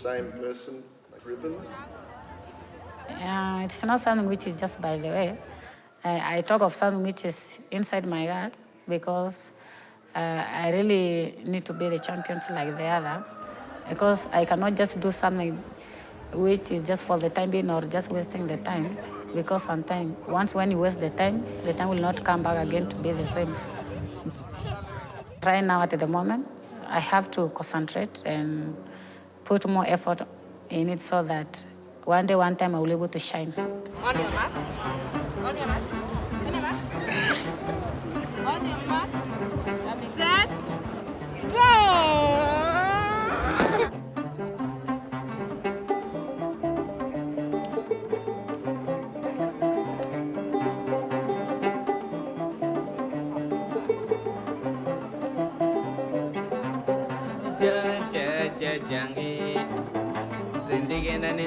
Same person, like Ribbon? It's not something which is just by the way. I talk of something which is inside my heart because uh, I really need to be the champions like the other. Because I cannot just do something which is just for the time being or just wasting the time. Because sometimes, once when you waste the time, the time will not come back again to be the same. Right now, at the moment, I have to concentrate and put more effort in it so that one day, one time, I will be able to shine. On your marks. On your marks. On your marks. On your marks. Set. Go!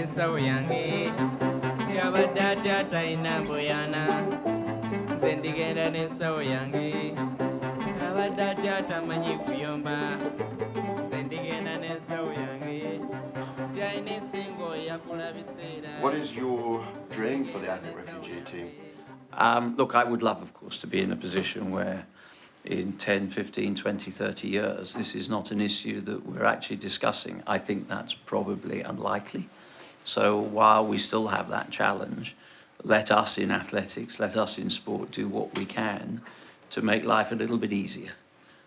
Jange yange yabadde atya talina mbuyana nze ndigenda n'ensawo yange abadde atya tamanyi kuyomba nze ndigenda n'ensawo yange tyalina ensingo yakula biseera What is your dream for the athlete refugee team? Um, look, I would love, of course, to be in a position where in 10, 15, 20, 30 years, this is not an issue that we're actually discussing. I think that's probably unlikely. So while we still have that challenge, let us in athletics, let us in sport do what we can to make life a little bit easier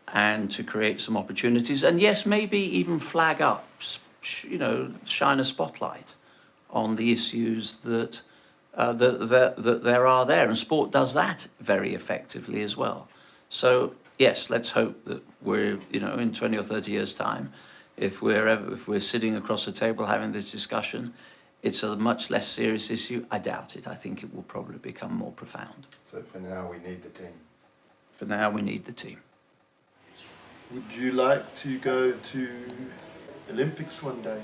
and to create some opportunities. And yes, maybe even flag up, you know, shine a spotlight on the issues that uh, that, that, that there are there. And sport does that very effectively as well. So, yes, let's hope that we're, you know, in 20 or 30 years' time, if we're, ever, if we're sitting across the table having this discussion, it's a much less serious issue. I doubt it. I think it will probably become more profound. So for now, we need the team. For now, we need the team. Would you like to go to Olympics one day?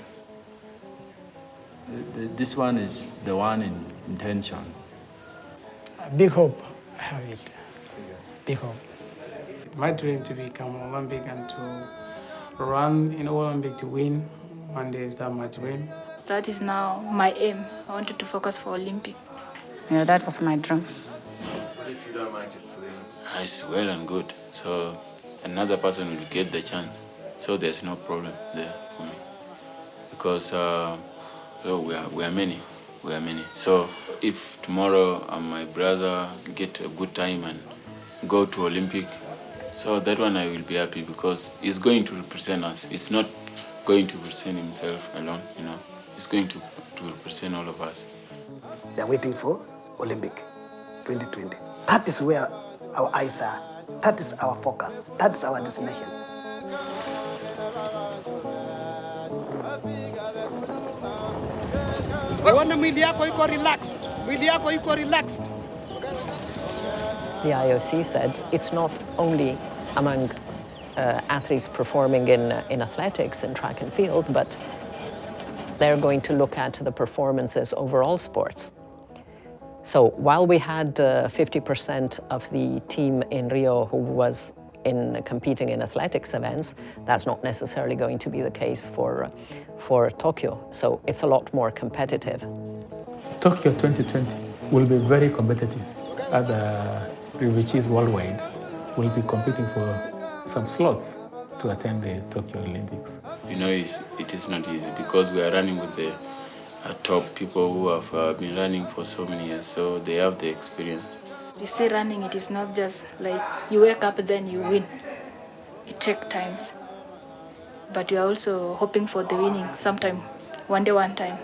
The- the- This one is the one in intention. Big hope, I have it. Big hope. My dream to become Olympic and to run in Olympic to win. One day is that my dream. That is now my aim. I wanted to focus for Olympic. Yeah, that was my dream. What if you don't make it for the It's well and good. So another person will get the chance. So there's no problem there for me. Because uh, so we, are, we are many. We are many. So if tomorrow uh, my brother get a good time and go to Olympic, so that one I will be happy because he's going to represent us. It's not going to represent himself alone, you know. He's going to, to represent all of us. They're waiting for Olympic 2020. That is where our eyes are. That is our focus. That is our destination. Uone mwili yako iko relaxed, mwili yako iko relaxed. The IOC said it's not only among uh, athletes performing in, uh, in athletics and track and field, but they're going to look at the performances over all sports. So while we had uh, 50% of the team in Rio who was in competing in athletics events, that's not necessarily going to be the case for, uh, for Tokyo. So it's a lot more competitive. Tokyo 2020 will be very competitive. Other is worldwide will be competing for some slots to attend the Tokyo Olympics. You know, it's, it is not easy because we are running with the uh, top people who have uh, been running for so many years, so they have the experience. You see, running, it is not just like you wake up, then you win. It takes times. But you are also hoping for the winning sometime, one day, one time.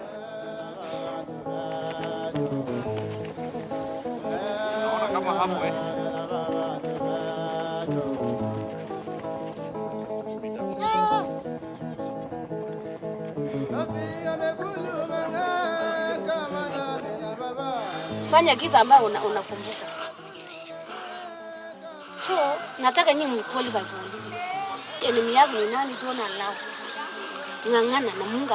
Fanya giza ambayo una- unakumbuka. So nataka nyinyi Olympics. Elimu yako ni nani tuona lao. Ng'ang'ana na Mungu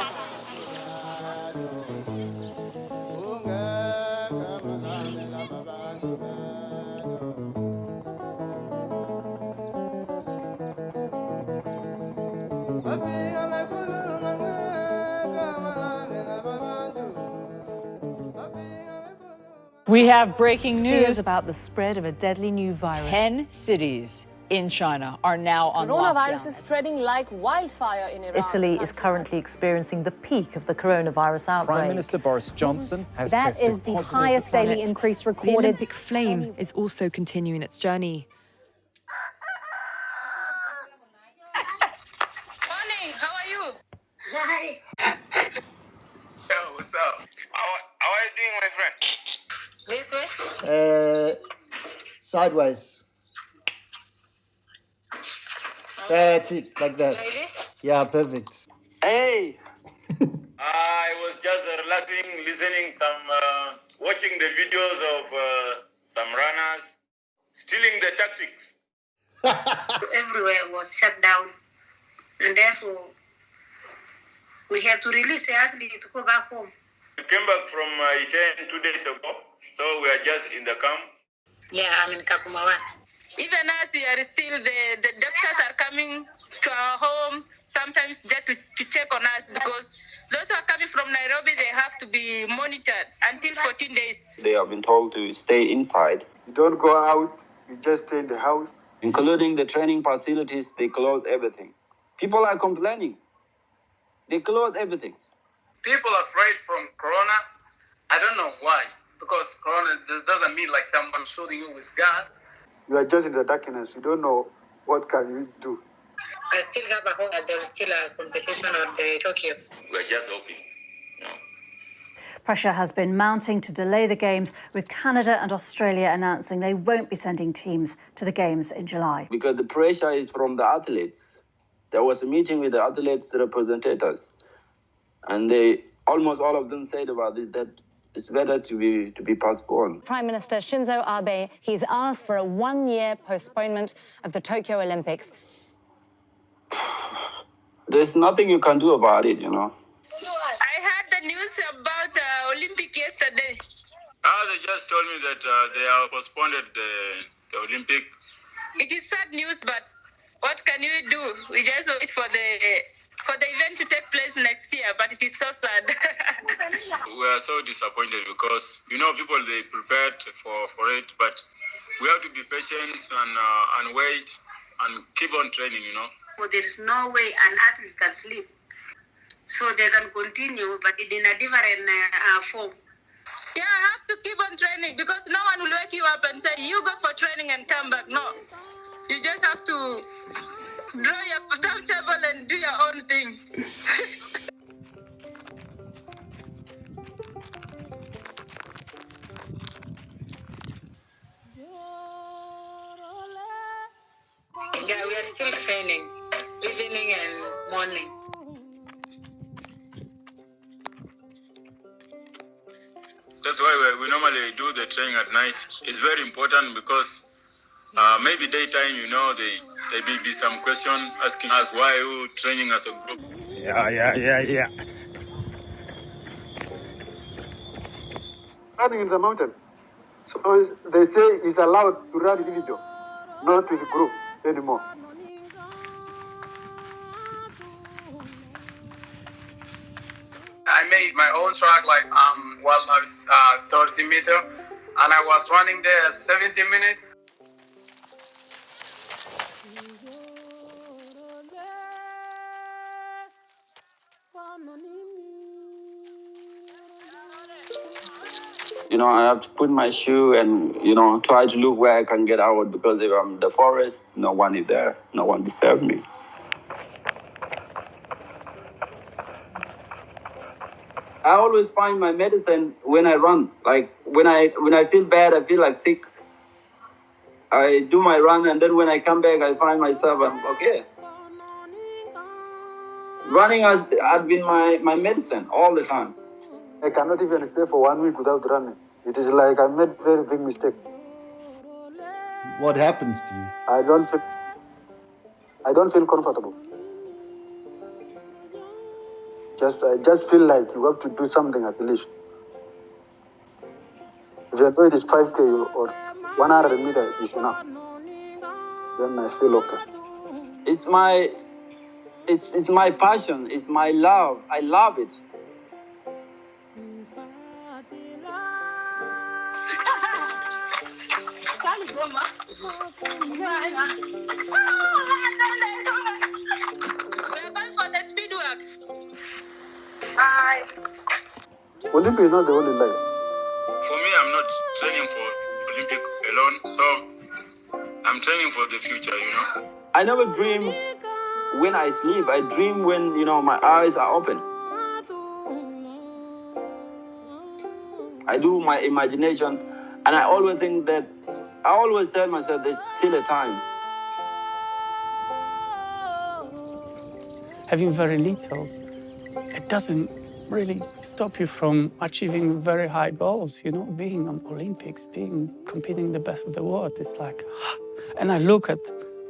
We have breaking Fears news. about the spread of a deadly new virus. 10 cities in China are now on Coronavirus lockdown. is spreading like wildfire in Iran. Italy is currently experiencing the peak of the coronavirus outbreak. Prime Minister Boris Johnson mhm. has That tested is the highest for daily it. increase The recorded. Olympic flame is also continuing its journey. Morning, how are you? Hi. Yo, what's up? How, how are you doing, my friend? This way? Uh, sideways. That's it, like that. Like this? Yeah, perfect. Hey! I was just relaxing, listening some, uh, watching the videos of uh, some runners, stealing the tactics. everywhere was shut down, and therefore we had to release the athlete to go back home. We came back from uh, Iten two days ago, so we are just in the camp. Yeah, I'm in Kakumawan. Even us, we are still, the, the doctors are coming to our home sometimes just to, to check on us because those who are coming from Nairobi, they have to be monitored until 14 days. They have been told to stay inside. You don't go out, you just stay in the house. Including the training facilities, they closed everything. People are complaining. They closed everything. People are afraid from Corona. I don't know why. Because Corona this doesn't mean like someone shooting you with gun. You are just in the darkness. You don't know what can you do. I still have a hope that there is still a competition on the Tokyo. We're just hoping. Pressure has been mounting to delay the Games, with Canada and Australia announcing they won't be sending teams to the Games in July. Because the pressure is from the athletes. There was a meeting with the athletes representatives, and they almost all of them said about it that it's better to be to be postponed. Prime Minister Shinzo Abe, he's asked for a one-year postponement of the Tokyo Olympics. There's nothing you can do about it, you know. I heard the news about uh, Olympic yesterday. Ah, they just told me that uh, they have postponed the, the Olympic. It is sad news, but what can you do? We just wait for the for the event to take place next year, but it is so sad. we are so disappointed because you know people they prepared for, for it, but we have to be patient and uh, and wait and keep on training. You know. Well, there is no way an athlete can sleep, so they can continue, but in a different uh, uh, form. Yeah, I have to keep on training because no one will wake you up and say you go for training and come back. No, you just have to draw your timetable and do your own thing. yeah, we are still training, evening and morning. That's why we, we normally do the training at night. It's very important because uh, maybe daytime, you know, they there may be some question asking us why you training as a group. Yeah, yeah, yeah, yeah. Running in the mountain. So they say he's allowed to run individual, not with group anymore. I made my own track like um well I was uh, 30 meter and I was running there 70 minutes. You know, I have to put my shoe and you know try to look where I can get out because if I'm in the forest, no one is there, no one disturb me. I always find my medicine when I run. Like when I when I feel bad, I feel like sick. I do my run, and then when I come back, I find myself I'm okay. Running has, has been my, my medicine all the time. I cannot even stay for one week without running. It is like I made very big mistake. What happens to you? I don't feel, I don't feel comfortable. Just I just feel like you have to do something at least. If you know it is 5k or 100 meters is enough, then I feel okay. It's my it's it's my passion, it's my love. I love it. We're going for the speed work. Olympic is not the only life. For me, I'm not training for Olympic alone, so I'm training for the future. You know. I never dream when I sleep. I dream when you know my eyes are open. I do my imagination, and I always think that I always tell myself there's still a time. having very little, it doesn't really stop you from achieving very high goals. You know, being on Olympics, being competing the best of the world. It's like, and I look at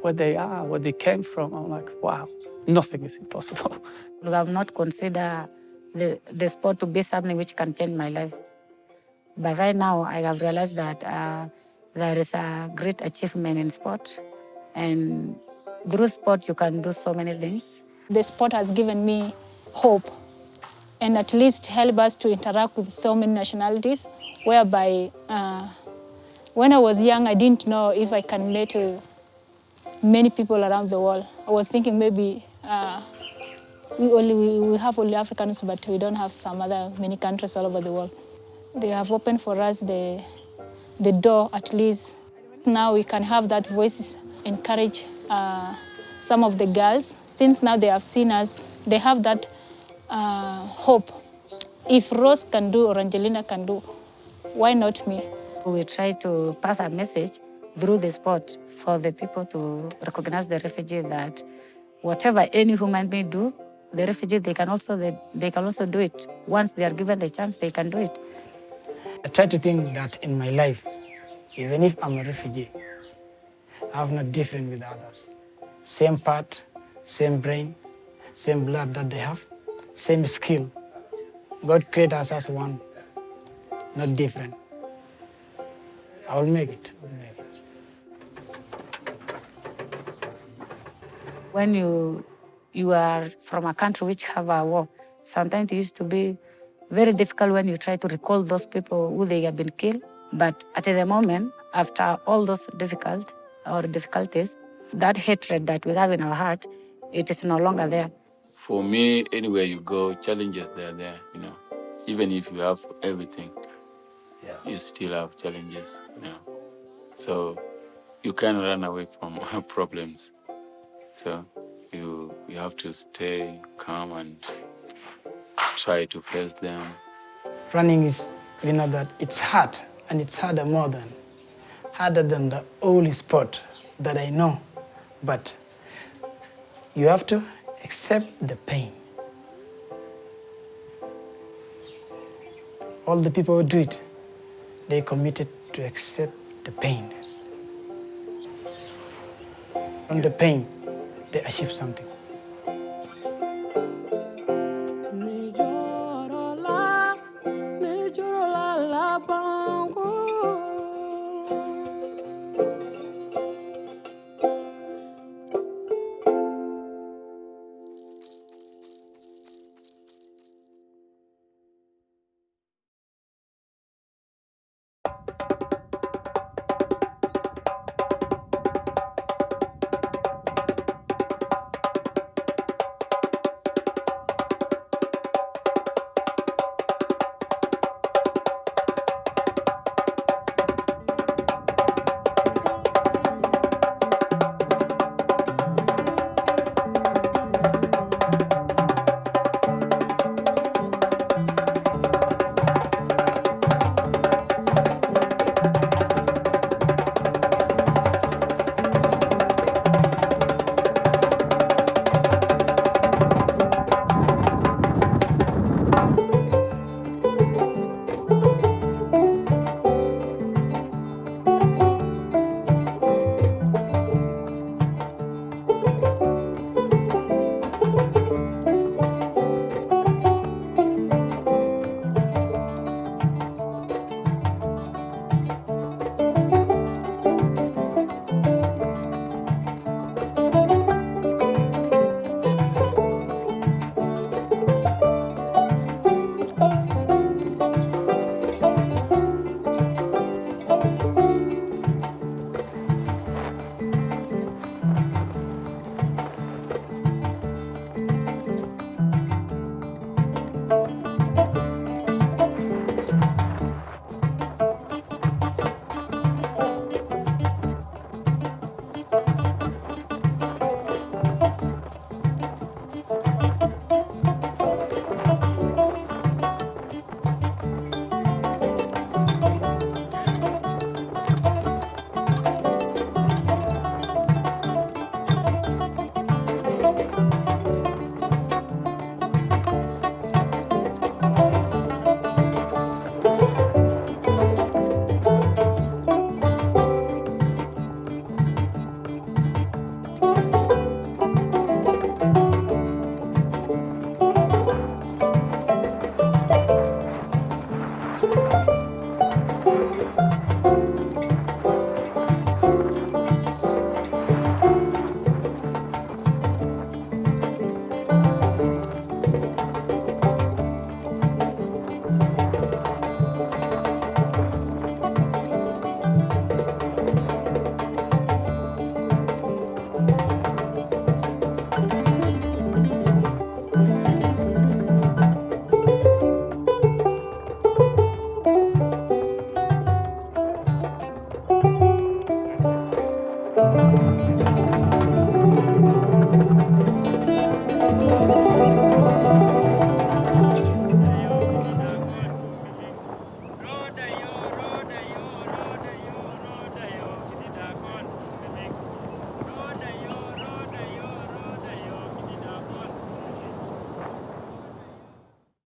where they are, where they came from. I'm like, wow, nothing is impossible. I have not considered the, the sport to be something which can change my life. But right now, I have realized that uh, there is a great achievement in sport. And through sport, you can do so many things. The sport has given me hope and at least help us to interact with so many nationalities, whereby uh, when I was young, I didn't know if I can meet to many people around the world. I was thinking maybe uh, we only we, we have only Africans, but we don't have some other many countries all over the world. They have opened for us the the door at least. Now we can have that voice, encourage uh, some of the girls. Since now they have seen us, they have that uh, hope if Rose can do or Angelina can do, why not me? We try to pass a message through the sport for the people to recognize the refugee that whatever any human being do, the refugee they can also they, they can also do it. Once they are given the chance, they can do it. I try to think that in my life, even if I'm a refugee, I'm not different with others. Same part, same brain, same blood that they have, same skill. God created us as one, not different. I will make it. I will make it. When you you are from a country which have a war, sometimes it used to be very difficult when you try to recall those people who they have been killed. But at the moment, after all those difficult or difficulties, that hatred that we have in our heart, it is no longer there. For me, anywhere you go, challenges they are there, you know. Even if you have everything, you still have challenges, you know. So you can't run away from problems. So uh, you you have to stay calm and try to face them. Running is, you know, that it's hard, and it's harder more than, harder than the only sport that I know. But you have to accept the pain. All the people who do it, they committed to accept the pain. From the pain, they achieve something.